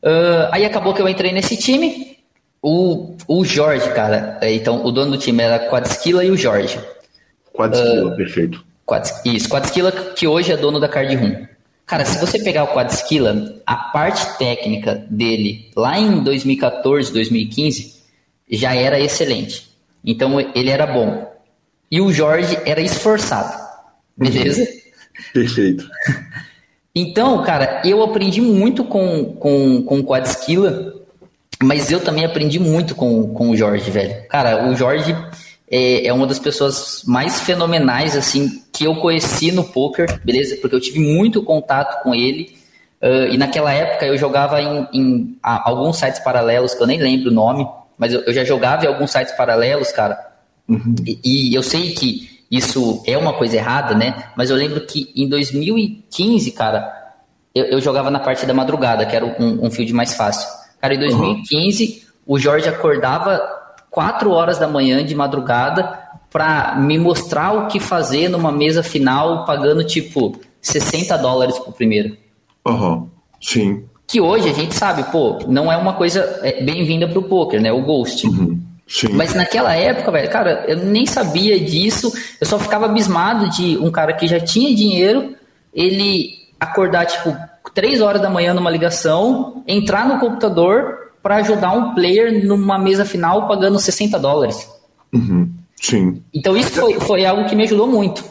[SPEAKER 4] Uh, aí acabou que eu entrei nesse time. O, o Jorge, cara, é, então o dono do time era Quadskilla e o Jorge.
[SPEAKER 1] Quadskilla, uh, perfeito.
[SPEAKER 4] Quads, isso, que hoje é dono da Card Room. Cara, se você pegar o Quadskilla, a parte técnica dele lá em 2014, 2015 já era excelente. Então ele era bom. E o Jorge era esforçado. Beleza? Uhum.
[SPEAKER 1] Perfeito.
[SPEAKER 4] Então, cara, eu aprendi muito com, com, com o Quadskilla, mas eu também aprendi muito com, com o Jorge, velho. Cara, o Jorge é, é uma das pessoas mais fenomenais, assim, que eu conheci no poker, beleza? Porque eu tive muito contato com ele. Uh, e naquela época eu jogava em, em alguns sites paralelos, que eu nem lembro o nome, mas eu, eu já jogava em alguns sites paralelos, cara. Uhum. E, e eu sei que isso é uma coisa errada, né? Mas eu lembro que em 2015, cara, eu, eu jogava na parte da madrugada, que era um, um field mais fácil. Cara, em 2015, uhum. o Jorge acordava 4 horas da manhã de madrugada para me mostrar o que fazer numa mesa final, pagando tipo 60 dólares pro primeiro.
[SPEAKER 1] Aham, uhum. sim.
[SPEAKER 4] Que hoje a gente sabe, pô, não é uma coisa é, bem-vinda pro poker, né? O Ghost. Uhum. Sim. Mas naquela época, velho, cara, eu nem sabia disso. Eu só ficava abismado de um cara que já tinha dinheiro, ele acordar, tipo, três horas da manhã numa ligação, entrar no computador para ajudar um player numa mesa final pagando 60 dólares.
[SPEAKER 1] Uhum. Sim.
[SPEAKER 4] Então isso foi, foi algo que me ajudou muito.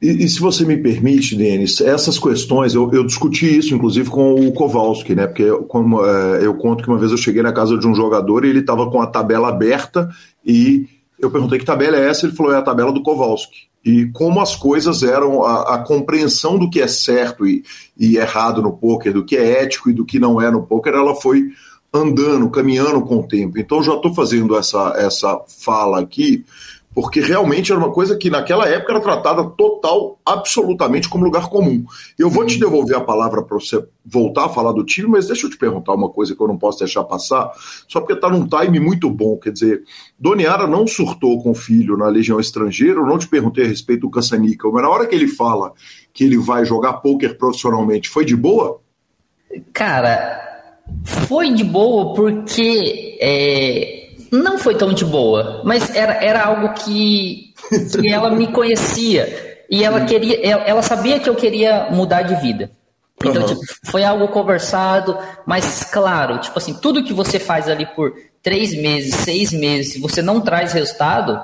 [SPEAKER 1] E, e, se você me permite, Denis, essas questões, eu, eu, discuti isso inclusive com o Kowalski, né? Porque como, é, eu conto que uma vez eu cheguei na casa de um jogador e ele estava com a tabela aberta e eu perguntei que tabela é essa, ele falou é a tabela do Kowalski. E como as coisas eram, a, a compreensão do que é certo e, e errado no poker, do que é ético e do que não é no poker, ela foi andando, caminhando com o tempo. Então já estou fazendo essa, essa fala aqui porque realmente era uma coisa que naquela época era tratada total, absolutamente como lugar comum. Eu vou te devolver a palavra para você voltar a falar do time, mas deixa eu te perguntar uma coisa que eu não posso deixar passar, só porque está num time muito bom. Quer dizer, Doniara não surtou com o filho na Legião Estrangeira, eu não te perguntei a respeito do Caçanica, mas na hora que ele fala que ele vai jogar pôquer profissionalmente, foi de boa?
[SPEAKER 4] Cara, foi de boa porque. É não foi tão de boa, mas era, era algo que, que ela me conhecia e ela queria, ela sabia que eu queria mudar de vida. Então, uhum. tipo, foi algo conversado, mas claro, tipo assim, tudo que você faz ali por três meses, seis meses, se você não traz resultado,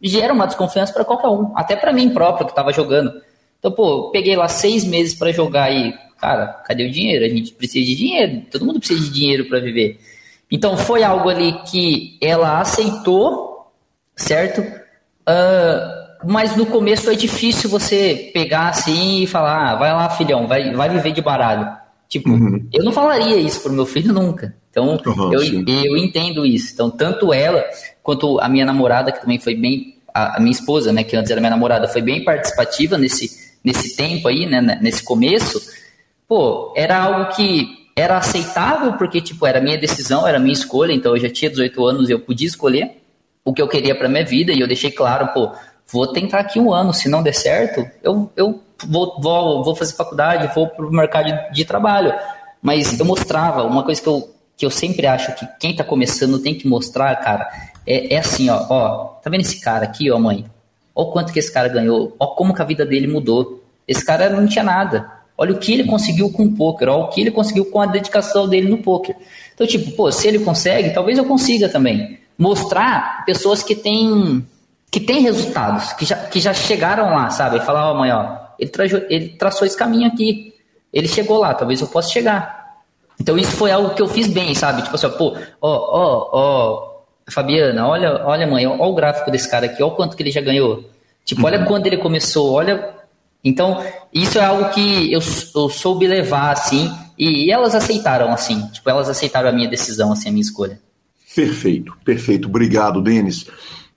[SPEAKER 4] gera uma desconfiança para qualquer um, até para mim próprio que estava jogando. Então, pô, peguei lá seis meses para jogar e, cara, cadê o dinheiro? A gente precisa de dinheiro, todo mundo precisa de dinheiro para viver. Então foi algo ali que ela aceitou, certo? Uh, mas no começo é difícil você pegar assim e falar, ah, vai lá, filhão, vai, vai viver de baralho. Tipo, uhum. eu não falaria isso pro meu filho nunca. Então, uhum, eu, eu entendo isso. Então, tanto ela quanto a minha namorada, que também foi bem, a, a, minha esposa, né, que antes era minha namorada, foi bem participativa nesse, nesse tempo aí, né, nesse começo. Pô, era algo que era aceitável porque, tipo, era minha decisão, era minha escolha, então eu já tinha 18 anos e eu podia escolher o que eu queria para minha vida e eu deixei claro, pô, vou tentar aqui um ano, se não der certo, eu, eu vou, vou, vou fazer faculdade, vou pro mercado de, trabalho. Mas eu mostrava, uma coisa que eu, que eu sempre acho que quem tá começando tem que mostrar, cara, é, é assim, ó, ó, tá vendo esse cara aqui, ó, mãe? Ó quanto que esse cara ganhou, ó como que a vida dele mudou. Esse cara não tinha nada. Olha o que ele conseguiu com o poker, olha o que ele conseguiu com a dedicação dele no poker. Então, tipo, pô, se ele consegue, talvez eu consiga também. Mostrar pessoas que têm que têm resultados, que já, que já chegaram lá, sabe? E falar, ó, oh, mãe, ó, ele, ele traçou esse caminho aqui. Ele chegou lá, talvez eu possa chegar. Então isso foi algo que eu fiz bem, sabe? Tipo assim, ó, pô, ó, ó, ó, Fabiana, olha, olha, mãe, ó, o gráfico desse cara aqui, ó o quanto que ele já ganhou. Tipo, olha uhum. quando ele começou, olha então, isso é algo que eu, eu soube levar, assim, e, e, elas aceitaram, assim, tipo, elas aceitaram a minha decisão, assim, a minha escolha.
[SPEAKER 1] Perfeito, perfeito. Obrigado, Denis.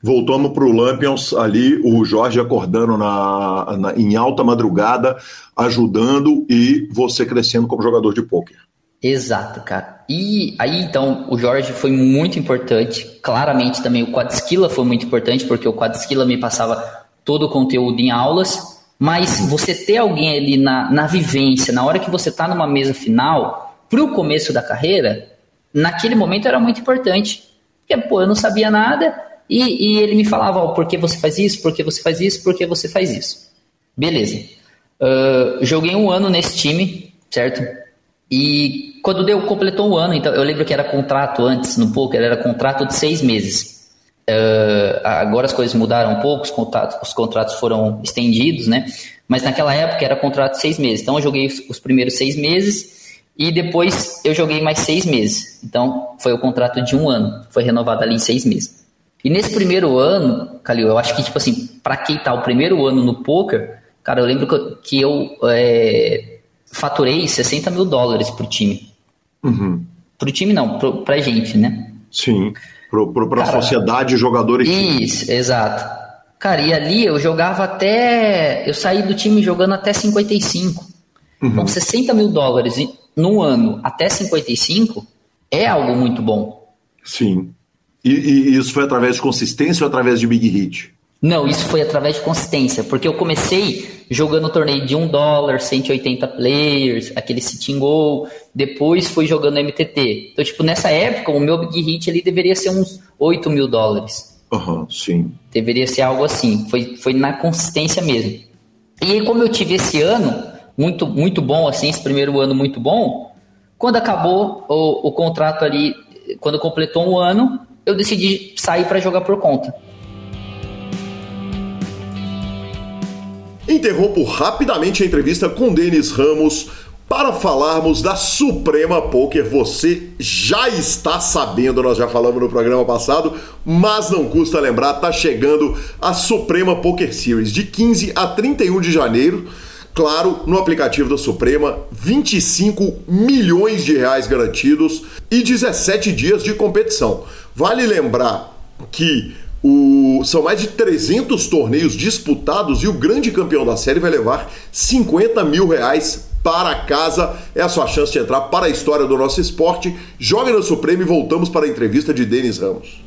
[SPEAKER 1] Voltamos para o Lampions ali, o Jorge acordando na, na, em alta madrugada, ajudando e você crescendo como jogador de pôquer.
[SPEAKER 4] Exato, cara. E aí, então, o Jorge foi muito importante. Claramente também o Quadskilla foi muito importante, porque o Quadskilla me passava todo o conteúdo em aulas mas você ter alguém ali na, na vivência, na hora que você está numa mesa final, para o começo da carreira, naquele momento era muito importante. Porque, pô, eu não sabia nada e, e ele me falava, ó, por que você faz isso, por que você faz isso, por que você faz isso. Beleza. Uh, joguei um ano nesse time, certo? E quando deu, completou um ano, então eu lembro que era contrato antes no poker, era contrato de seis meses. Uh, agora as coisas mudaram um pouco, os contratos, os contratos foram estendidos, né? Mas naquela época era contrato de seis meses. Então eu joguei os, os primeiros seis meses e depois eu joguei mais seis meses. Então foi o contrato de um ano, foi renovado ali em seis meses. E nesse primeiro ano, Calil, eu acho que, tipo assim, para quem tá o primeiro ano no poker, cara, eu lembro que eu, que eu é, faturei 60 mil dólares pro time. Uhum. Pro time não, pro, pra gente, né?
[SPEAKER 1] Sim para a sociedade, jogador
[SPEAKER 4] e Isso, exato. Cara, e ali eu jogava até. Eu saí do time jogando até 55. Uhum. Então, 60 mil dólares no ano até 55 é algo muito bom.
[SPEAKER 1] Sim. E, e isso foi através de consistência ou através de big hit?
[SPEAKER 4] Não, isso foi através de consistência, porque eu comecei jogando torneio de 1 dólar, 180 players, aquele sitting goal, depois fui jogando MTT. Então, tipo, nessa época, o meu big hit ali deveria ser uns 8 mil dólares.
[SPEAKER 1] Aham, uhum, sim.
[SPEAKER 4] Deveria ser algo assim, foi, foi na consistência mesmo. E aí, como eu tive esse ano, muito, muito bom, assim, esse primeiro ano muito bom, quando acabou o, o contrato ali, quando completou um ano, eu decidi sair para jogar por conta.
[SPEAKER 1] Interrompo rapidamente a entrevista com Denis Ramos para falarmos da Suprema Poker. Você já está sabendo, nós já falamos no programa passado, mas não custa lembrar, tá chegando a Suprema Poker Series de 15 a 31 de janeiro. Claro, no aplicativo da Suprema, 25 milhões de reais garantidos e 17 dias de competição. Vale lembrar que O... São mais de 300 torneios disputados e o grande campeão da série vai levar 50 mil reais para casa. É a sua chance de entrar para a história do nosso esporte. Jogue no Supremo e voltamos para a entrevista de Denis Ramos.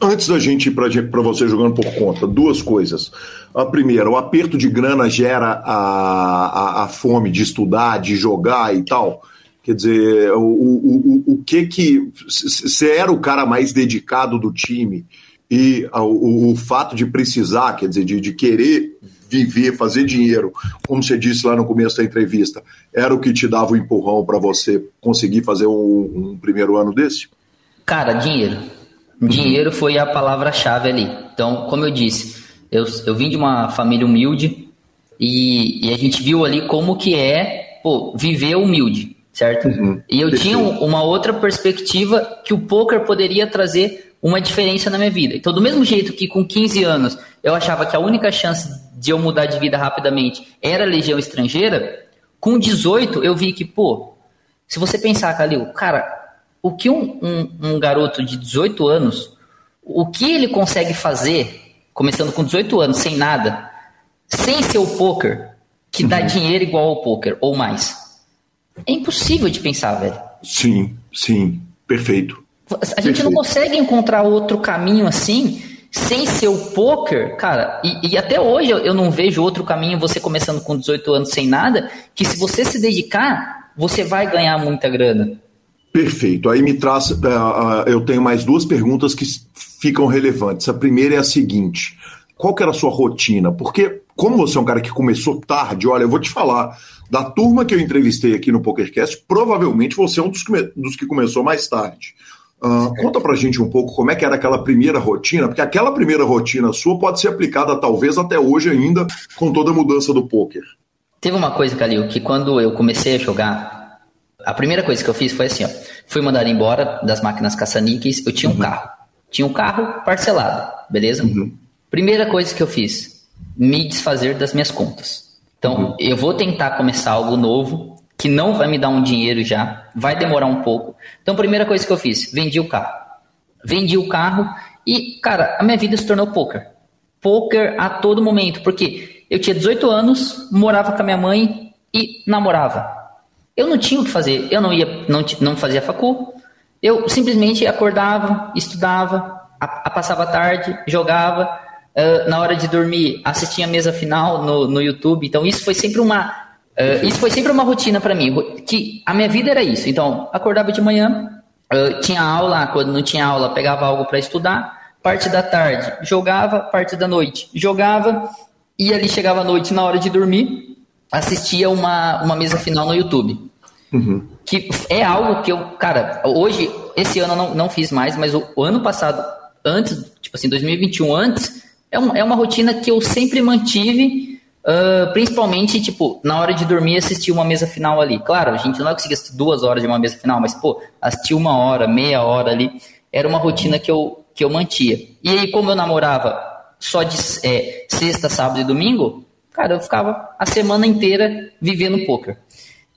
[SPEAKER 1] Antes da gente ir para você jogando por conta, duas coisas. A primeira, o aperto de grana gera a, a, a fome de estudar, de jogar e tal. Quer dizer, o, o, o, o que que. Você era o cara mais dedicado do time e o, o fato de precisar, quer dizer, de, de querer viver, fazer dinheiro, como você disse lá no começo da entrevista, era o que te dava o empurrão para você conseguir fazer um, um primeiro ano desse?
[SPEAKER 4] Cara, dinheiro Dinheiro foi a palavra-chave ali. Então, como eu disse, eu, eu vim de uma família humilde e, e a gente viu ali como que é pô, viver humilde, certo? Uhum. E eu tinha uma outra perspectiva que o poker poderia trazer uma diferença na minha vida. Então, do mesmo jeito que com 15 anos eu achava que a única chance de eu mudar de vida rapidamente era a legião estrangeira, com 18 eu vi que, pô, se você pensar, Calil, cara, o que um, um, um, garoto de 18 anos, o que ele consegue fazer, começando com 18 anos, sem nada, sem ser o poker, que uhum. dá dinheiro igual ao poker, ou mais. É impossível de pensar, velho.
[SPEAKER 1] Sim, sim, perfeito.
[SPEAKER 4] A gente perfeito. não consegue encontrar outro caminho assim, sem ser o poker, cara, e, e, até hoje eu não vejo outro caminho, você começando com 18 anos sem nada, que se você se dedicar, você vai ganhar muita grana.
[SPEAKER 1] Perfeito. Aí me traz. Uh, uh, eu tenho mais duas perguntas que ficam relevantes. A primeira é a seguinte: qual que era a sua rotina? Porque, como você é um cara que começou tarde, olha, eu vou te falar, da turma que eu entrevistei aqui no PokerCast, provavelmente você é um dos que, dos que começou mais tarde. Uh, conta pra gente um pouco como é que era aquela primeira rotina, porque aquela primeira rotina sua pode ser aplicada talvez até hoje ainda, com toda a mudança do poker.
[SPEAKER 4] Teve uma coisa, Calil, que quando eu comecei a jogar, a primeira coisa que eu fiz foi assim, ó, fui mandado embora das máquinas caça-níqueis, eu tinha um uhum. carro. Tinha um carro parcelado, beleza? Uhum. Primeira coisa que eu fiz, me desfazer das minhas contas. Então, uhum. eu vou tentar começar algo novo, que não vai me dar um dinheiro já, vai demorar um pouco. Então, primeira coisa que eu fiz, vendi o carro. Vendi o carro e, cara, a minha vida se tornou poker. Poker a todo momento, porque eu tinha 18 anos, morava com a minha mãe e namorava. Eu não tinha o que fazer, eu não ia, não, não fazia facu, eu simplesmente acordava, estudava, a, a passava a tarde, jogava, uh, na hora de dormir assistia a mesa final no, no YouTube, então isso foi sempre uma uh, isso foi sempre uma rotina para mim, que a minha vida era isso, então acordava de manhã, uh, tinha aula, quando não tinha aula pegava algo para estudar, parte da tarde jogava, parte da noite jogava, e ali chegava a noite na hora de dormir, assistia uma, uma mesa final no YouTube. Uhum. Que é algo que eu, cara, hoje, esse ano eu não, não fiz mais, mas o, o ano passado, antes, tipo assim, 2021 antes, é, um, é uma rotina que eu sempre mantive, uh, principalmente, tipo, na hora de dormir, assistir uma mesa final ali. Claro, a gente não vai conseguir assistir duas horas de uma mesa final, mas, pô, assistir uma hora, meia hora ali, era uma rotina que eu, que eu mantia. E aí, como eu namorava só de é, sexta, sábado e domingo, cara, eu ficava a semana inteira vivendo poker.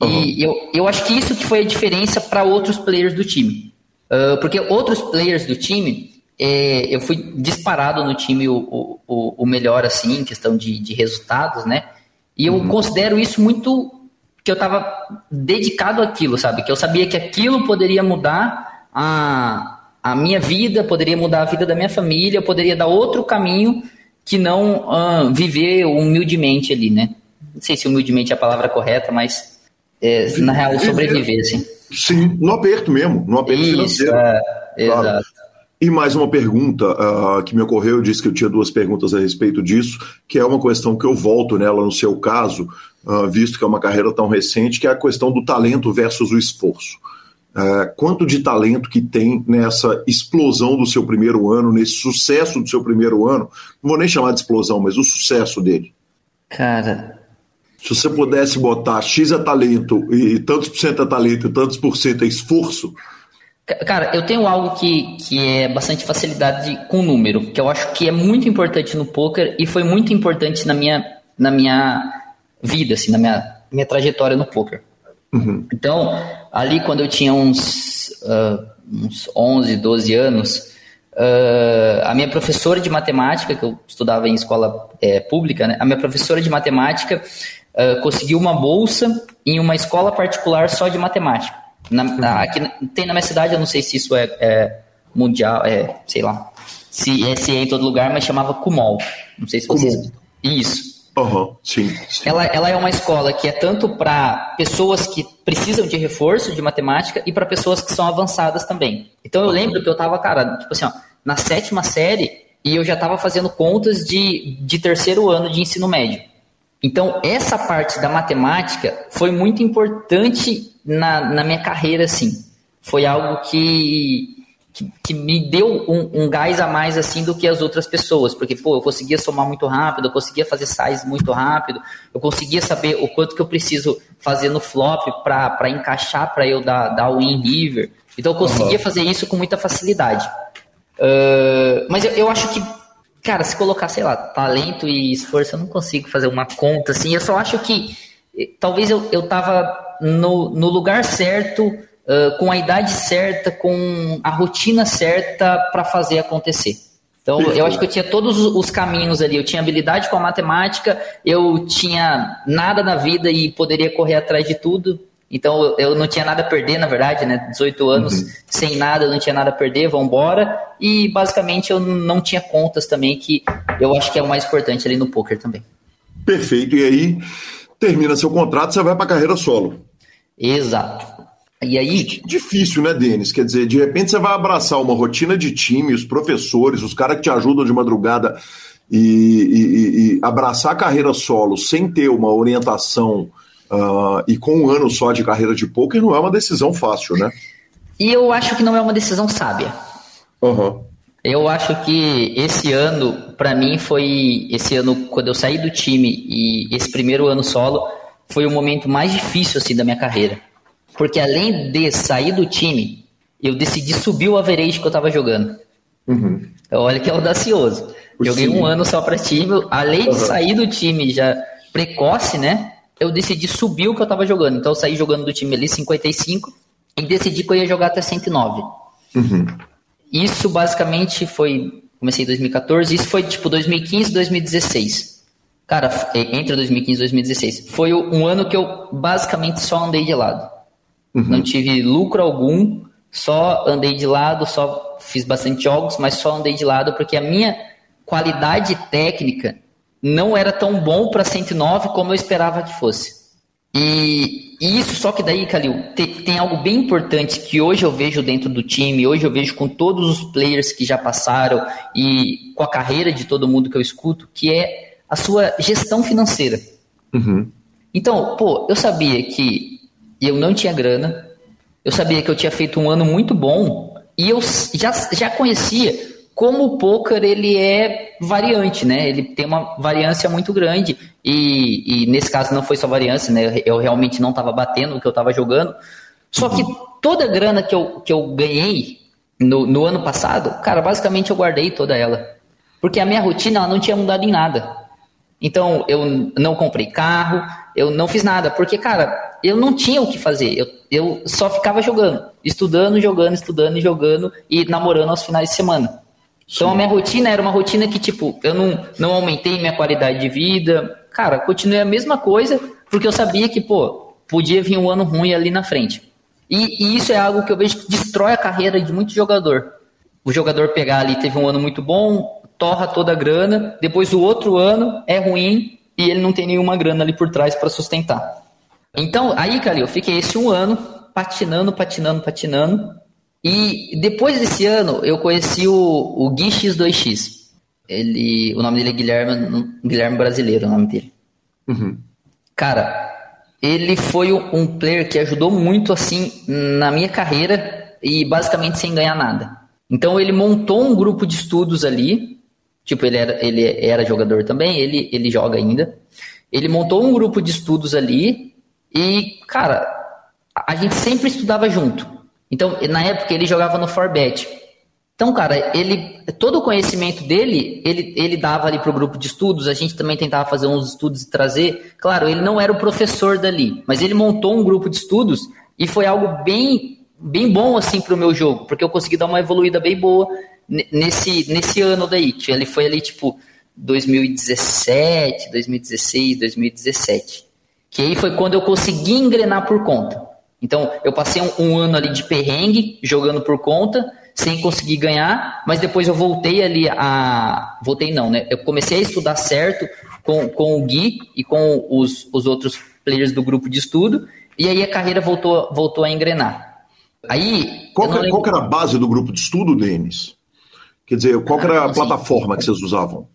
[SPEAKER 4] Uhum. E eu, eu acho que isso que foi a diferença para outros players do time. Uh, porque outros players do time, é, eu fui disparado no time o, o, o melhor, assim, em questão de, de resultados, né? E eu uhum. considero isso muito que eu estava dedicado àquilo, sabe? Que eu sabia que aquilo poderia mudar a, a minha vida, poderia mudar a vida da minha família, poderia dar outro caminho que não uh, viver humildemente ali, né? Não sei se humildemente é a palavra correta, mas é, na real sobreviver, assim.
[SPEAKER 1] Sim, no aperto mesmo, no aperto Isso, financeiro. É, claro. Exato. E mais uma pergunta uh, que me ocorreu, eu disse que eu tinha duas perguntas a respeito disso, que é uma questão que eu volto nela no seu caso, uh, visto que é uma carreira tão recente, que é a questão do talento versus o esforço. Uh, quanto de talento que tem nessa explosão do seu primeiro ano, nesse sucesso do seu primeiro ano. Não vou nem chamar de explosão, mas o sucesso dele.
[SPEAKER 4] Cara.
[SPEAKER 1] Se você pudesse botar X é talento e tantos por cento é talento e tantos por cento é esforço.
[SPEAKER 4] Cara, eu tenho algo que, que é bastante facilidade com número, que eu acho que é muito importante no poker e foi muito importante na minha, na minha vida, assim, na minha, minha trajetória no poker. Uhum. Então, ali quando eu tinha uns, uh, uns 11, 12 anos, uh, a minha professora de matemática, que eu estudava em escola é, pública, né? a minha professora de matemática uh, conseguiu uma bolsa em uma escola particular só de matemática. Na, uhum. aqui tem na minha cidade, eu não sei se isso é, é mundial, é, sei lá, se é, se é em todo lugar, mas chamava Kumol. Não sei se vocês. Isso.
[SPEAKER 1] Uhum, sim,
[SPEAKER 4] sim. Ela, ela é uma escola que é tanto para pessoas que precisam de reforço de matemática e para pessoas que são avançadas também. Então eu lembro que eu tava, cara, tipo assim, ó, na sétima série e eu já estava fazendo contas de, de terceiro ano de ensino médio. Então, essa parte da matemática foi muito importante na, na minha carreira, assim. Foi algo que que, que me deu um, um, gás a mais assim do que as outras pessoas, porque pô, eu conseguia somar muito rápido, eu conseguia fazer size muito rápido, eu conseguia saber o quanto que eu preciso fazer no flop para encaixar para eu dar, dar o in river. Então eu conseguia uhum. fazer isso com muita facilidade. Uh, mas eu, eu acho que, cara, se colocar, sei lá, talento e esforço, eu não consigo fazer uma conta assim. Eu só acho que eh, talvez eu, eu tava no, no lugar certo uh, com a idade certa, com a rotina certa para fazer acontecer. Então, eu acho que eu tinha todos os caminhos ali. Eu tinha habilidade com a matemática, eu tinha nada na vida e poderia correr atrás de tudo. Então, eu não tinha nada a perder, na verdade, né? 18 anos uhum. sem nada, eu não tinha nada a perder, vamos embora. E, basicamente, eu não tinha contas também, que eu acho que é o mais importante ali no poker também.
[SPEAKER 1] Perfeito. E aí, termina seu contrato, você vai para a carreira solo.
[SPEAKER 4] Exato. E aí.
[SPEAKER 1] Difícil, né, Denis? Quer dizer, de repente você vai abraçar uma rotina de time, os professores, os caras que te ajudam de madrugada e, e, e abraçar a carreira solo sem ter uma orientação uh, e com um ano só de carreira de poker não é uma decisão fácil, né?
[SPEAKER 4] E eu acho que não é uma decisão sábia.
[SPEAKER 1] Uhum.
[SPEAKER 4] Eu acho que esse ano, para mim, foi. Esse ano, quando eu saí do time e esse primeiro ano solo, foi o momento mais difícil assim, da minha carreira. Porque além de sair do time, eu decidi subir o average que eu tava jogando. Uhum. Então, olha que audacioso. O Joguei um ano só para time, além uhum. de sair do time já precoce, né? Eu decidi subir o que eu tava jogando. Então eu saí jogando do time ali 55 e decidi que eu ia jogar até 109. Uhum. Isso basicamente foi. Comecei em 2014, isso foi tipo 2015, 2016. Cara, entre 2015 e 2016. Foi um ano que eu basicamente só andei de lado. Uhum. Não tive lucro algum, só andei de lado, só fiz bastante jogos, mas só andei de lado porque a minha qualidade técnica não era tão bom para 109 como eu esperava que fosse. E, e isso, só que daí, Calil, tem, tem, algo bem importante que hoje eu vejo dentro do time, hoje eu vejo com todos os players que já passaram e com a carreira de todo mundo que eu escuto, que é a sua gestão financeira. Uhum. Então, pô, eu sabia que eu não tinha grana. Eu sabia que eu tinha feito um ano muito bom e eu já, já conhecia como o poker ele é variante, né? Ele tem uma variância muito grande e, e nesse caso não foi só variância, né? Eu realmente não estava batendo o que eu estava jogando. Só que toda a grana que eu, que eu ganhei no, no ano passado, cara, basicamente eu guardei toda ela. Porque a minha rotina ela não tinha mudado em nada. Então eu não comprei carro, eu não fiz nada, porque, cara, eu não tinha o que fazer. Eu, eu só ficava jogando, estudando, jogando, estudando e jogando e namorando aos finais de semana. Então a minha rotina era uma rotina que, tipo, eu não, não aumentei minha qualidade de vida. Cara, continuei a mesma coisa, porque eu sabia que, pô, podia vir um ano ruim ali na frente. E, e isso é algo que eu vejo que destrói a carreira de muito jogador. O jogador pegar ali, teve um ano muito bom, torra toda a grana, depois o outro ano é ruim, e ele não tem nenhuma grana ali por trás para sustentar. Então, aí, cara, eu fiquei esse um ano patinando, patinando, patinando. E depois desse ano, eu conheci o, o Gui X2X. Ele, o nome dele é Guilherme, Guilherme Brasileiro, o nome dele. Uhum. Cara, ele foi um player que ajudou muito, assim, na minha carreira e basicamente sem ganhar nada. Então, ele montou um grupo de estudos ali, Tipo, ele era, ele era jogador também, ele, ele joga ainda. Ele montou um grupo de estudos ali e, cara, a gente sempre estudava junto. Então, na época, ele jogava no Forbet. Então, cara, ele todo o conhecimento dele, ele, ele dava ali para o grupo de estudos, a gente também tentava fazer uns estudos e trazer. Claro, ele não era o professor dali, mas ele montou um grupo de estudos e foi algo bem, bem bom assim para o meu jogo, porque eu consegui dar uma evoluída bem boa nesse, nesse ano daí, que ele foi ali tipo 2017, 2016, 2017. Que aí foi quando eu consegui engrenar por conta. Então, eu passei um, um ano ali de perrengue, jogando por conta, sem conseguir ganhar, mas depois eu voltei ali a. Voltei não, né? Eu comecei a estudar certo com, com o Gui e com os, os outros players do grupo de estudo, e aí a carreira voltou, voltou a engrenar. Aí.
[SPEAKER 1] Qual, que, qual era a base do grupo de estudo, Denis? Quer dizer, qual era a ah, plataforma que vocês usavam?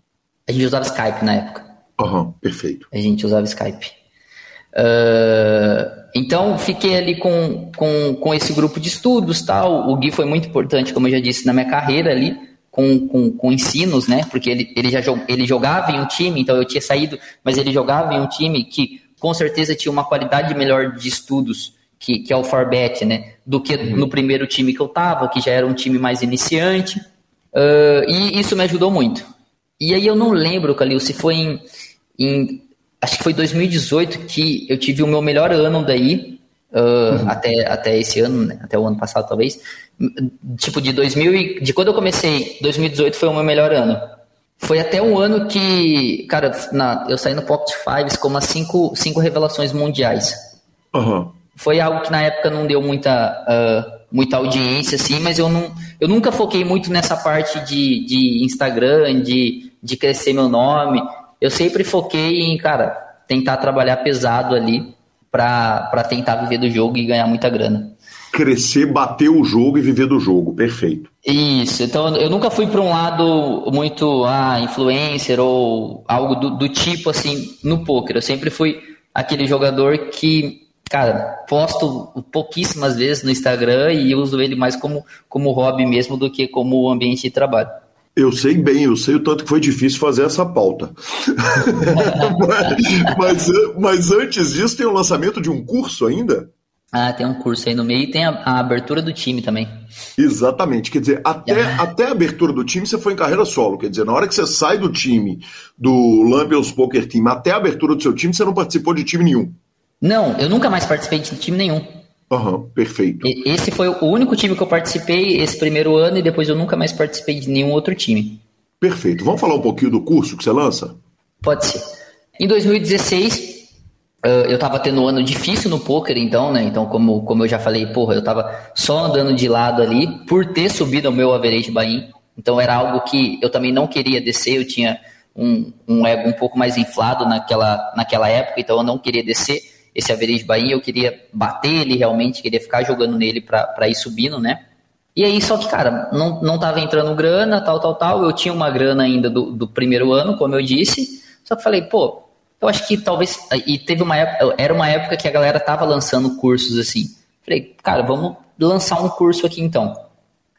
[SPEAKER 4] A gente usava Skype na época.
[SPEAKER 1] Aham, uhum, perfeito.
[SPEAKER 4] A gente usava Skype. Uh, então, fiquei ali com, com, com esse grupo de estudos tal. O Gui foi muito importante, como eu já disse, na minha carreira ali, com, com, com ensinos, né? Porque ele, ele já ele jogava em um time, então eu tinha saído, mas ele jogava em um time que com certeza tinha uma qualidade melhor de estudos que, que é o Farbet, né? Do que uhum. no primeiro time que eu tava, que já era um time mais iniciante. Uh, e isso me ajudou muito. E aí eu não lembro, Calil, se foi em, em acho que foi 2018 que eu tive o meu melhor ano daí, uh, uhum. até, até esse ano, né? até o ano passado talvez. Tipo, de 2000 e, de quando eu comecei, 2018 foi o meu melhor ano. Foi até um ano que, cara, na, eu saí no Pocket Fives com umas cinco, cinco revelações mundiais.
[SPEAKER 1] Uhum.
[SPEAKER 4] Foi algo que na época não deu muita, uh, muita audiência, assim, mas eu, não, eu nunca foquei muito nessa parte de, de Instagram, de, de crescer meu nome eu sempre foquei em, cara, tentar trabalhar pesado ali para tentar viver do jogo e ganhar muita grana.
[SPEAKER 1] Crescer, bater o jogo e viver do jogo, perfeito.
[SPEAKER 4] Isso, então eu nunca fui para um lado muito ah, influencer ou algo do, do tipo assim no poker. Eu sempre fui aquele jogador que, cara, posto pouquíssimas vezes no Instagram e uso ele mais como, como hobby mesmo do que como ambiente de trabalho.
[SPEAKER 1] Eu sei bem, eu sei o tanto que foi difícil fazer essa pauta. mas, mas, antes disso, tem o lançamento de um curso ainda?
[SPEAKER 4] Ah, tem um curso aí no meio e tem a, a abertura do time também.
[SPEAKER 1] Exatamente, quer dizer, até, ah. até a abertura do time você foi em carreira solo, quer dizer, na hora que você sai do time do Lampions Poker Team até a abertura do seu time, você não participou de time nenhum.
[SPEAKER 4] Não, eu nunca mais participei de time nenhum.
[SPEAKER 1] Aham, uhum, perfeito.
[SPEAKER 4] Esse foi o único time que eu participei esse primeiro ano e depois eu nunca mais participei de nenhum outro time.
[SPEAKER 1] Perfeito. Vamos falar um pouquinho do curso que você lança?
[SPEAKER 4] Pode ser. Em 2016, eu estava tendo um ano difícil no poker, então, né? Então, como, como eu já falei, porra, eu estava só andando de lado ali por ter subido o meu average buy-in. Então, era algo que eu também não queria descer. Eu tinha um, um ego um pouco mais inflado naquela, naquela época, então eu não queria descer esse average Bahia, eu queria bater ele realmente, queria ficar jogando nele para ir subindo, né? E aí, só que, cara, não, não tava entrando grana, tal, tal, tal. Eu tinha uma grana ainda do, do primeiro ano, como eu disse. Só que falei, pô, eu acho que talvez. E teve uma época, era uma época que a galera tava lançando cursos assim. Falei, cara, vamos lançar um curso aqui então.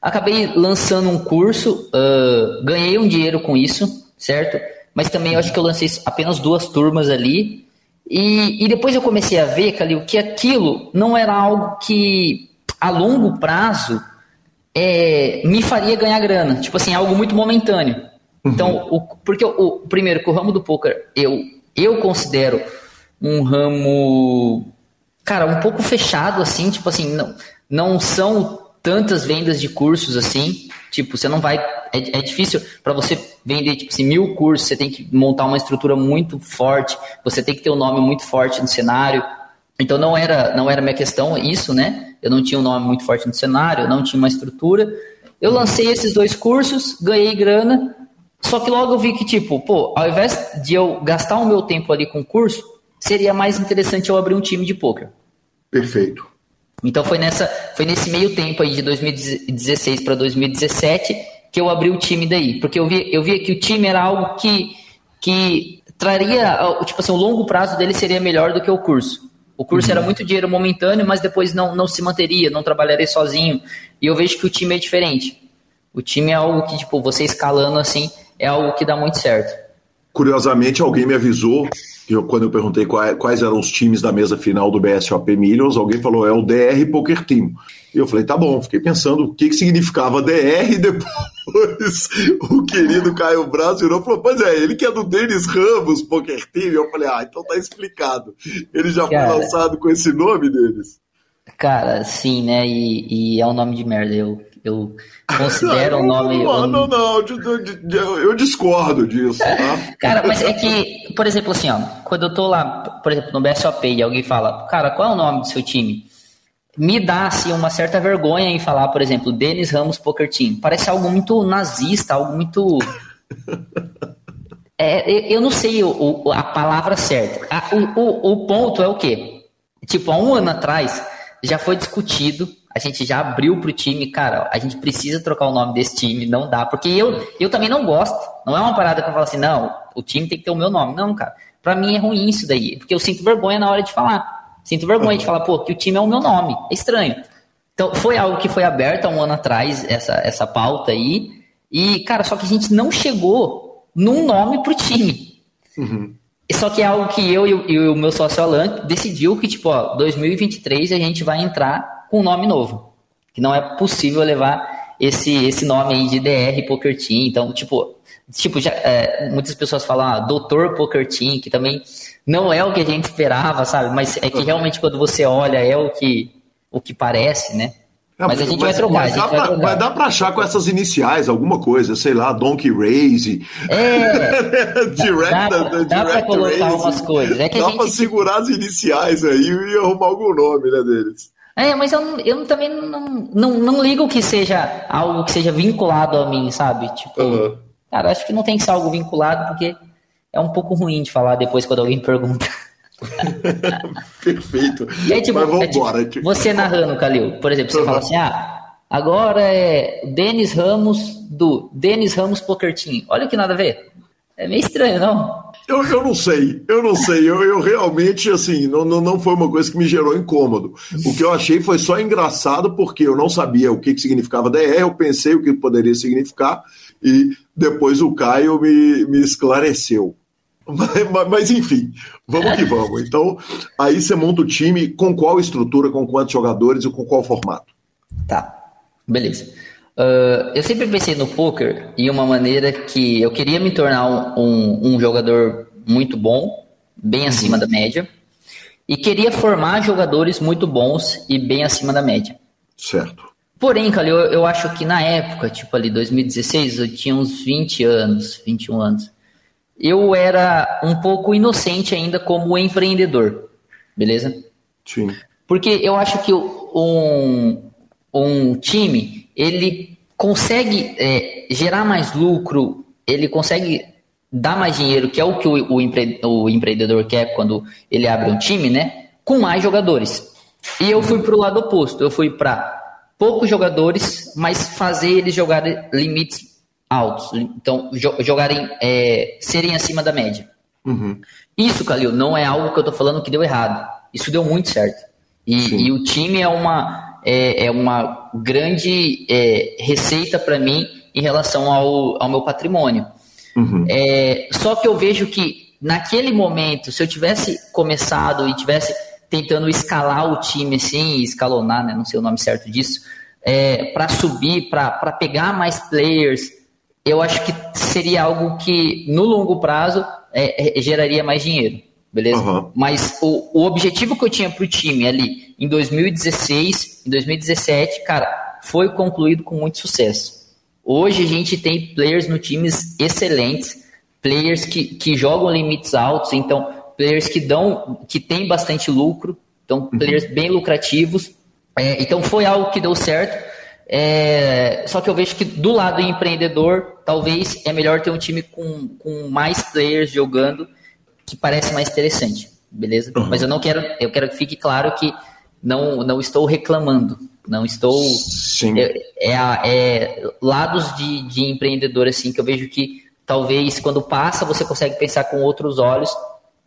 [SPEAKER 4] Acabei lançando um curso, uh, ganhei um dinheiro com isso, certo? Mas também eu acho que eu lancei apenas duas turmas ali. E, e depois eu comecei a ver, Calil, que aquilo não era algo que a longo prazo é, me faria ganhar grana. Tipo assim, algo muito momentâneo. Uhum. Então, o, porque o, primeiro, que o ramo do poker eu, eu considero um ramo, cara, um pouco fechado, assim, tipo assim, não, não são tantas vendas de cursos assim. Tipo, você não vai. É, é difícil para você vender, tipo assim, mil cursos, você tem que montar uma estrutura muito forte, você tem que ter um nome muito forte no cenário. Então não era, não era minha questão isso, né? Eu não tinha um nome muito forte no cenário, eu não tinha uma estrutura. Eu lancei esses dois cursos, ganhei grana, só que logo eu vi que, tipo, pô, ao invés de eu gastar o meu tempo ali com curso, seria mais interessante eu abrir um time de poker.
[SPEAKER 1] Perfeito.
[SPEAKER 4] Então foi, nessa, foi nesse meio tempo aí de 2016 para 2017 que eu abri o time daí. Porque eu via, eu via que o time era algo que, que traria, tipo assim, o longo prazo dele seria melhor do que o curso. O curso uhum. era muito dinheiro momentâneo, mas depois não, não se manteria, não trabalharia sozinho. E eu vejo que o time é diferente. O time é algo que, tipo, você escalando assim, é algo que dá muito certo.
[SPEAKER 1] Curiosamente, alguém me avisou, eu, quando eu perguntei quais, quais, eram os times da mesa final do BSOP Millions, alguém falou, é o DR Poker Team. E eu falei, tá bom, fiquei pensando o que, que significava DR, e depois o querido Caio Braz virou e falou, pois é, ele que é do Denis Ramos Poker Team. E eu falei, ah, então tá explicado. Ele já Cara... foi lançado com esse nome deles.
[SPEAKER 4] Cara, sim, né? E, e, é um nome de merda. Eu, eu considero o nome.
[SPEAKER 1] Não, não, não, eu, eu discordo disso, tá?
[SPEAKER 4] cara, mas é que, por exemplo, assim, ó, quando eu tô lá, por exemplo, no BSOP e alguém fala, cara, qual é o nome do seu time? Me dá, assim, uma certa vergonha em falar, por exemplo, Denis Ramos Poker Team. Parece algo muito nazista, algo muito. É, eu não sei o, a palavra certa. o, o, o ponto é o quê? Tipo, há um ano atrás já foi discutido, a gente já abriu pro time, cara, a gente precisa trocar o nome desse time, não dá, porque eu, eu também não gosto, não é uma parada que eu falo assim, não, o time tem que ter o meu nome, não, cara, pra mim é ruim isso daí, porque eu sinto vergonha na hora de falar, sinto vergonha de falar, pô, que o time é o meu nome, é estranho. Então, foi algo que foi aberto há um ano atrás, essa, essa pauta aí, e, cara, só que a gente não chegou num nome pro time. Uhum. Só que é algo que eu e o meu sócio Alan decidiu que, tipo, ó, 2023 a gente vai entrar com um nome novo. Que não é possível levar esse, esse nome aí de DR Poker Team. Então, tipo, tipo já, é, muitas pessoas falam ah, Doutor Poker Team, que também não é o que a gente esperava, sabe? Mas é que realmente quando você olha é o que, o que parece, né?
[SPEAKER 1] É, mas a gente mas, vai trocar. Mas dá, pra, trocar. mas dá pra achar com essas iniciais alguma coisa, sei lá, Donkey Race.
[SPEAKER 4] É. direct, dá, dá, dá pra colocar race. umas coisas. É que
[SPEAKER 1] dá
[SPEAKER 4] a gente...
[SPEAKER 1] pra segurar as iniciais aí e arrumar algum nome, né, deles.
[SPEAKER 4] É, mas eu, eu também não, não, não ligo que seja algo que seja vinculado a mim, sabe? Tipo, uhum. cara, acho que não tem que ser algo vinculado porque é um pouco ruim de falar depois quando alguém pergunta.
[SPEAKER 1] Perfeito.
[SPEAKER 4] É, tipo, Mas vamos é, tipo, tipo, Você narrando, Calil, por exemplo, você uhum. fala assim: ah, agora é Denis Ramos do Denis Ramos Poker Team. Olha que nada a ver. É meio estranho, não?
[SPEAKER 1] Eu, eu não sei, eu não sei. Eu, eu realmente, assim, não, não, não foi uma coisa que me gerou incômodo. O que eu achei foi só engraçado porque eu não sabia o que, que significava DR, eu pensei o que poderia significar e depois o Caio me, me esclareceu. Mas, mas, enfim, vamos que vamos. Então, aí você monta o time com qual estrutura, com quantos jogadores e com qual formato?
[SPEAKER 4] Tá, beleza. Uh, eu sempre pensei no poker em uma maneira que eu queria me tornar um, um, um jogador muito bom, bem acima da média, e queria formar jogadores muito bons e bem acima da média.
[SPEAKER 1] Certo.
[SPEAKER 4] Porém, Calil, eu, eu acho que na época, tipo ali 2016, eu tinha uns 20 anos, 21 anos eu era um pouco inocente ainda como empreendedor, beleza?
[SPEAKER 1] Sim.
[SPEAKER 4] Porque eu acho que um, um time, ele consegue é, gerar mais lucro, ele consegue dar mais dinheiro, que é o que o, o, empre, o empreendedor quer quando ele abre um time, né? Com mais jogadores. E eu fui para o lado oposto, eu fui para poucos jogadores, mas fazer eles jogarem limites altos. Então, jogarem, é, serem acima da média. Uhum. Isso, Calil, não é algo que eu tô falando que deu errado. Isso deu muito certo. E, e o time é uma, é, é uma grande é, receita para mim em relação ao, ao meu patrimônio. Uhum. É, só que eu vejo que naquele momento, se eu tivesse começado e tivesse tentando escalar o time assim, escalonar, né, não sei o nome certo disso, é, para subir, para pegar mais players, eu acho que seria algo que no longo prazo é, é, geraria mais dinheiro, beleza? Uhum. Mas o, o objetivo que eu tinha para o time ali em 2016, em 2017, cara, foi concluído com muito sucesso. Hoje a gente tem players no times excelentes, players que, que jogam limites altos, então players que dão, que tem bastante lucro, então uhum. players bem lucrativos. É, então foi algo que deu certo. É, só que eu vejo que do lado empreendedor, talvez é melhor ter um time com, com mais players jogando, que parece mais interessante, beleza? Uhum. Mas eu não quero, eu quero que fique claro que não, não estou reclamando, não estou.
[SPEAKER 1] Sim.
[SPEAKER 4] É, é, é lados de, de empreendedor assim que eu vejo que talvez quando passa você consegue pensar com outros olhos,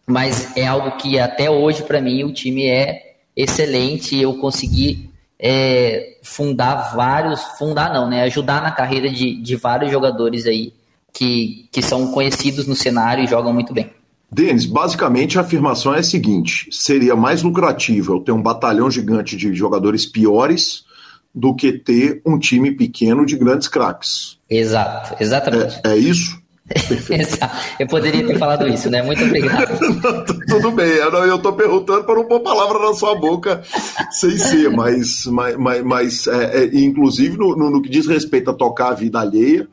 [SPEAKER 4] mas é algo que até hoje para mim o time é excelente, eu consegui é, fundar vários, fundar não, né? Ajudar na carreira de, de vários jogadores aí que, que são conhecidos no cenário e jogam muito bem.
[SPEAKER 1] Denis, basicamente a afirmação é a seguinte: seria mais lucrativo eu ter um batalhão gigante de jogadores piores do que ter um time pequeno de grandes craques.
[SPEAKER 4] Exato, exatamente.
[SPEAKER 1] É, é isso?
[SPEAKER 4] Exato. Eu poderia ter falado isso, né? Muito obrigado.
[SPEAKER 1] Tudo bem, eu estou perguntando para não pôr palavra na sua boca sem ser, mas, mas, mas, mas é, é, inclusive no, no, no, que diz respeito a tocar a vida alheia,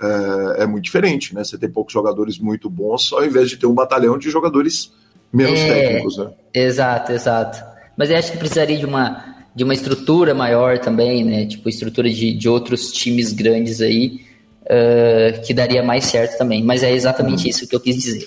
[SPEAKER 1] é, é, muito diferente, né? Você tem poucos jogadores muito bons, ao invés de ter um batalhão de jogadores menos é, técnicos, né?
[SPEAKER 4] Exato, exato. Mas eu acho que precisaria de uma, de uma estrutura maior também, né? Tipo, estrutura de, de outros times grandes aí, uh, que daria mais certo também. Mas é exatamente uhum. isso que eu quis dizer.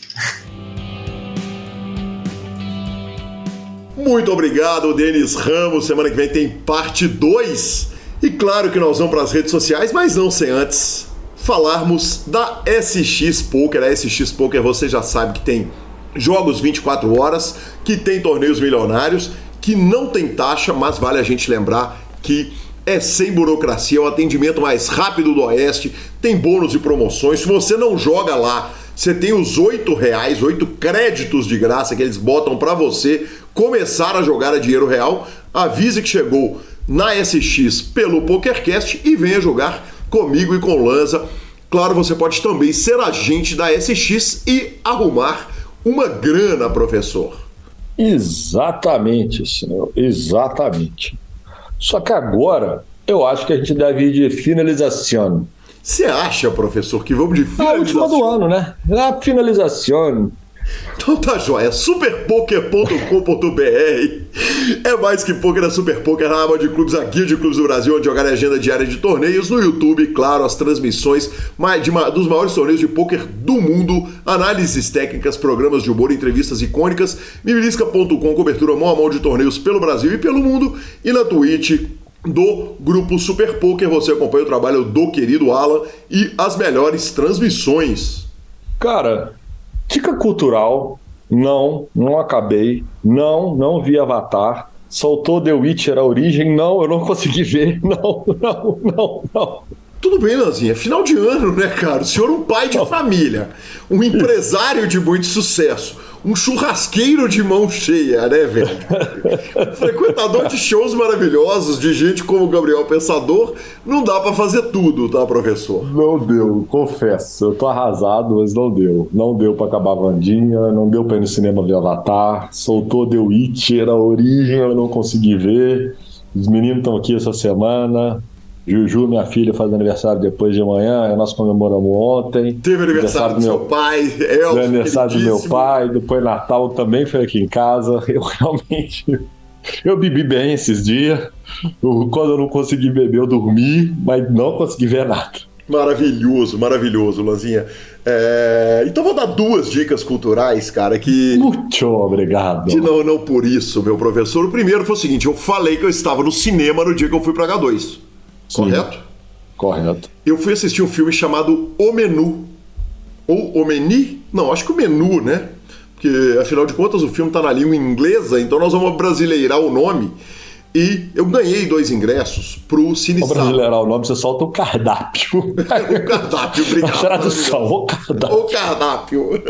[SPEAKER 1] Muito obrigado, Denis Ramos. Semana que vem tem parte 2. E claro que nós vamos para as redes sociais, mas não sem antes falarmos da SX Poker. A SX Poker você já sabe que tem jogos 24 horas, que tem torneios milionários, que não tem taxa, mas vale a gente lembrar que é sem burocracia, é o atendimento mais rápido do Oeste, tem bônus e promoções. Se você não joga lá, você tem os oito reais, oito créditos de graça que eles botam para você começar a jogar a dinheiro real. Avise que chegou na SX pelo PokerCast e venha jogar comigo e com Lanza. Claro, você pode também ser agente da SX e arrumar uma grana, professor.
[SPEAKER 2] Exatamente, senhor. Exatamente. Só que agora eu acho que a gente deve ir de finalização.
[SPEAKER 1] Você acha, professor, que vamos de finalização?
[SPEAKER 2] É a última do ano, né? A finalização.
[SPEAKER 1] Então tá joia, superpoker.com.br É mais que poker, é Super Poker, a aba de clubes, a guia de clubes do Brasil, onde jogar a agenda diária de torneios. No YouTube, claro, as transmissões dos maiores torneios de poker do mundo, análises técnicas, programas de humor, entrevistas icônicas. Mibilisca.com, cobertura mão a mão de torneios pelo Brasil e pelo mundo. E na Twitch, do grupo Super Poker, você acompanha o trabalho do querido Alan e as melhores transmissões.
[SPEAKER 2] Cara, Dica cultural, não, não acabei, não, não vi Avatar. Soltou The Witcher a origem, não, eu não consegui ver, não, não, não, não.
[SPEAKER 1] Tudo bem, Lanzinha, final de ano, né, cara? O senhor é um pai de família, um empresário de muito sucesso um churrasqueiro de mão cheia, né, velho? Frequentador de shows maravilhosos, de gente como o Gabriel Pensador, não dá para fazer tudo, tá, professor?
[SPEAKER 2] Não deu, confesso. Eu tô arrasado, mas não deu. Não deu para acabar a Vandinha, não deu pra ir no cinema ver Avatar, soltou The Witcher, a origem eu não consegui ver. Os meninos estão aqui essa semana. Juju, minha filha, faz aniversário depois de amanhã, nós comemoramos ontem.
[SPEAKER 1] Teve aniversário, aniversário do meu pai,
[SPEAKER 2] Elcio, aniversário do meu pai, depois Natal também foi aqui em casa. Eu realmente. Eu bebi bem esses dias. quando eu não consegui beber, eu dormi, mas não consegui ver nada.
[SPEAKER 1] Maravilhoso, maravilhoso, Lanzinha. É... Então vou dar duas dicas culturais, cara, que.
[SPEAKER 2] Muito obrigado.
[SPEAKER 1] De não, não por isso, meu professor. O primeiro foi o seguinte: eu falei que eu estava no cinema no dia que eu fui para H2. Correto?
[SPEAKER 2] Correto.
[SPEAKER 1] Eu fui assistir um filme chamado O Menu. Ou O Meni? Não, acho que o Menu, né? Porque, afinal de contas, o filme está na língua inglesa, então nós vamos brasileirar o nome. E eu ganhei dois ingressos pro Cine Para
[SPEAKER 2] brasileirar o nome, você solta o cardápio.
[SPEAKER 1] o cardápio, obrigado.
[SPEAKER 2] A tradução, o cardápio.
[SPEAKER 1] O cardápio.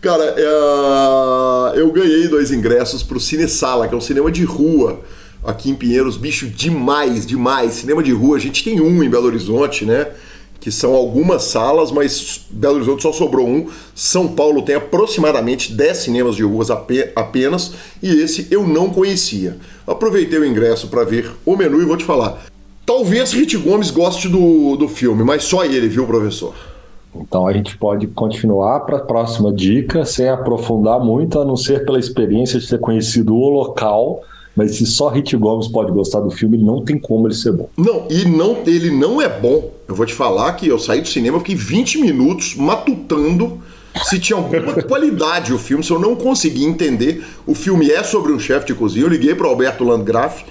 [SPEAKER 1] Cara, é, eu ganhei dois ingressos pro Cine Sala, que é um cinema de rua aqui em Pinheiros, bicho, demais, demais. Cinema de rua, a gente tem um em Belo Horizonte, né? Que são algumas salas, mas Belo Horizonte só sobrou um. São Paulo tem aproximadamente 10 cinemas de ruas apenas, e esse eu não conhecia. Aproveitei o ingresso para ver o menu e vou te falar. Talvez Rit Gomes goste do, do filme, mas só ele, viu, professor?
[SPEAKER 2] Então a gente pode continuar para a próxima dica sem aprofundar muito, a não ser pela experiência de ter conhecido o local mas se só Hit Gomes pode gostar do filme, não tem como ele ser bom.
[SPEAKER 1] Não, e não, ele não é bom. Eu vou te falar que eu saí do cinema, fiquei 20 minutos matutando se tinha alguma qualidade o filme, se eu não consegui entender. O filme é sobre um chefe de cozinha. Eu liguei para Alberto Landgraf.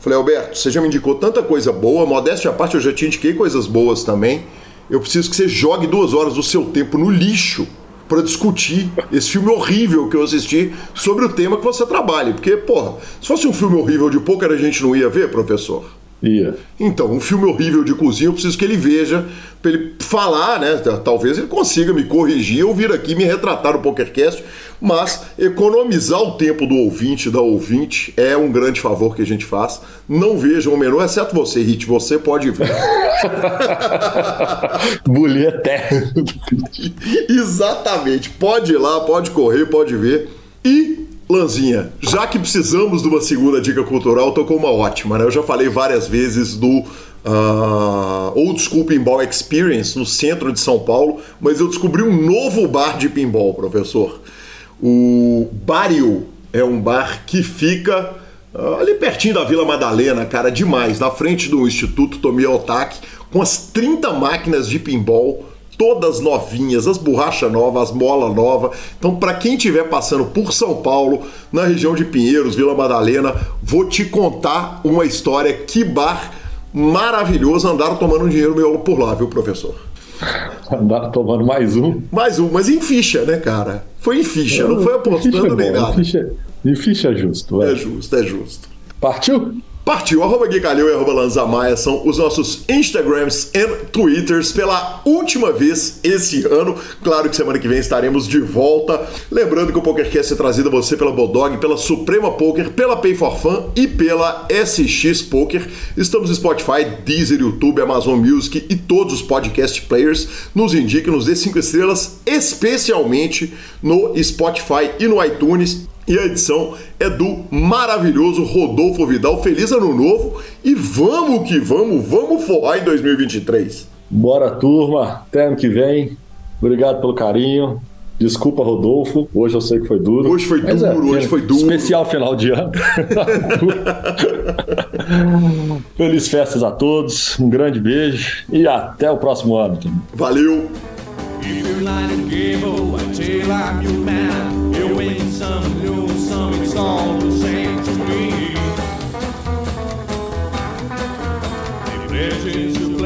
[SPEAKER 1] Falei, Alberto, você já me indicou tanta coisa boa, modéstia à parte, eu já te indiquei coisas boas também. Eu preciso que você jogue duas horas do seu tempo no lixo para discutir esse filme horrível que eu assisti sobre o tema que você trabalha. Porque, porra, se fosse um filme horrível de poker a gente não ia ver, professor? Então, um filme horrível de cozinha, eu preciso que ele veja, para ele falar, né? Talvez ele consiga me corrigir ou vir aqui me retratar no PokerCast, mas economizar o tempo do ouvinte, da ouvinte, é um grande favor que a gente faz. Não vejam o menu, exceto você, Hit, você pode ver.
[SPEAKER 2] Eterno.
[SPEAKER 1] Exatamente, pode ir lá, pode correr, pode ver. E Lanzinha, já que precisamos de uma segunda dica cultural, tô com uma ótima, né? Eu já falei várias vezes do uh, Old School Pinball Experience no centro de São Paulo, mas eu descobri um novo bar de pinball, professor. O Barrio é um bar que fica uh, ali pertinho da Vila Madalena, cara, demais, na frente do Instituto Tomi Otaki, com as 30 máquinas de pinball todas novinhas, as borrachas novas, as mola nova. Então, para quem estiver passando por São Paulo, na região de Pinheiros, Vila Madalena, vou te contar uma história. Que bar maravilhoso andaram tomando dinheiro meu por lá, viu, professor?
[SPEAKER 2] Andaram tomando mais um.
[SPEAKER 1] Mais um, mas em ficha, né, cara? Foi em ficha, não foi apostando nem nada.
[SPEAKER 2] Em ficha, em ficha é justo.
[SPEAKER 1] É justo, é justo.
[SPEAKER 2] Partiu?
[SPEAKER 1] Partiu, arroba e arroba Lanzamaia são os nossos Instagrams e Twitters pela última vez esse ano. Claro que semana que vem estaremos de volta. Lembrando que o PokerCast é trazido a você pela Bodog, pela Suprema Poker, pela Pay for Fun e pela SX Poker. Estamos no Spotify, Deezer, YouTube, Amazon Music e todos os podcast players. Nos indique, nos dê 5 estrelas, especialmente no Spotify e no iTunes. E a edição é do maravilhoso Rodolfo Vidal. Feliz ano novo e vamos que vamos, vamos forrar em 2023.
[SPEAKER 2] Bora, turma. Até ano que vem. Obrigado pelo carinho. Desculpa, Rodolfo. Hoje eu sei que foi duro.
[SPEAKER 1] Hoje foi duro, é, hoje foi duro.
[SPEAKER 2] Especial final de ano. Feliz festas a todos. Um grande beijo e até o próximo ano.
[SPEAKER 1] Valeu.
[SPEAKER 5] Some, lose some, it's all the same to me. If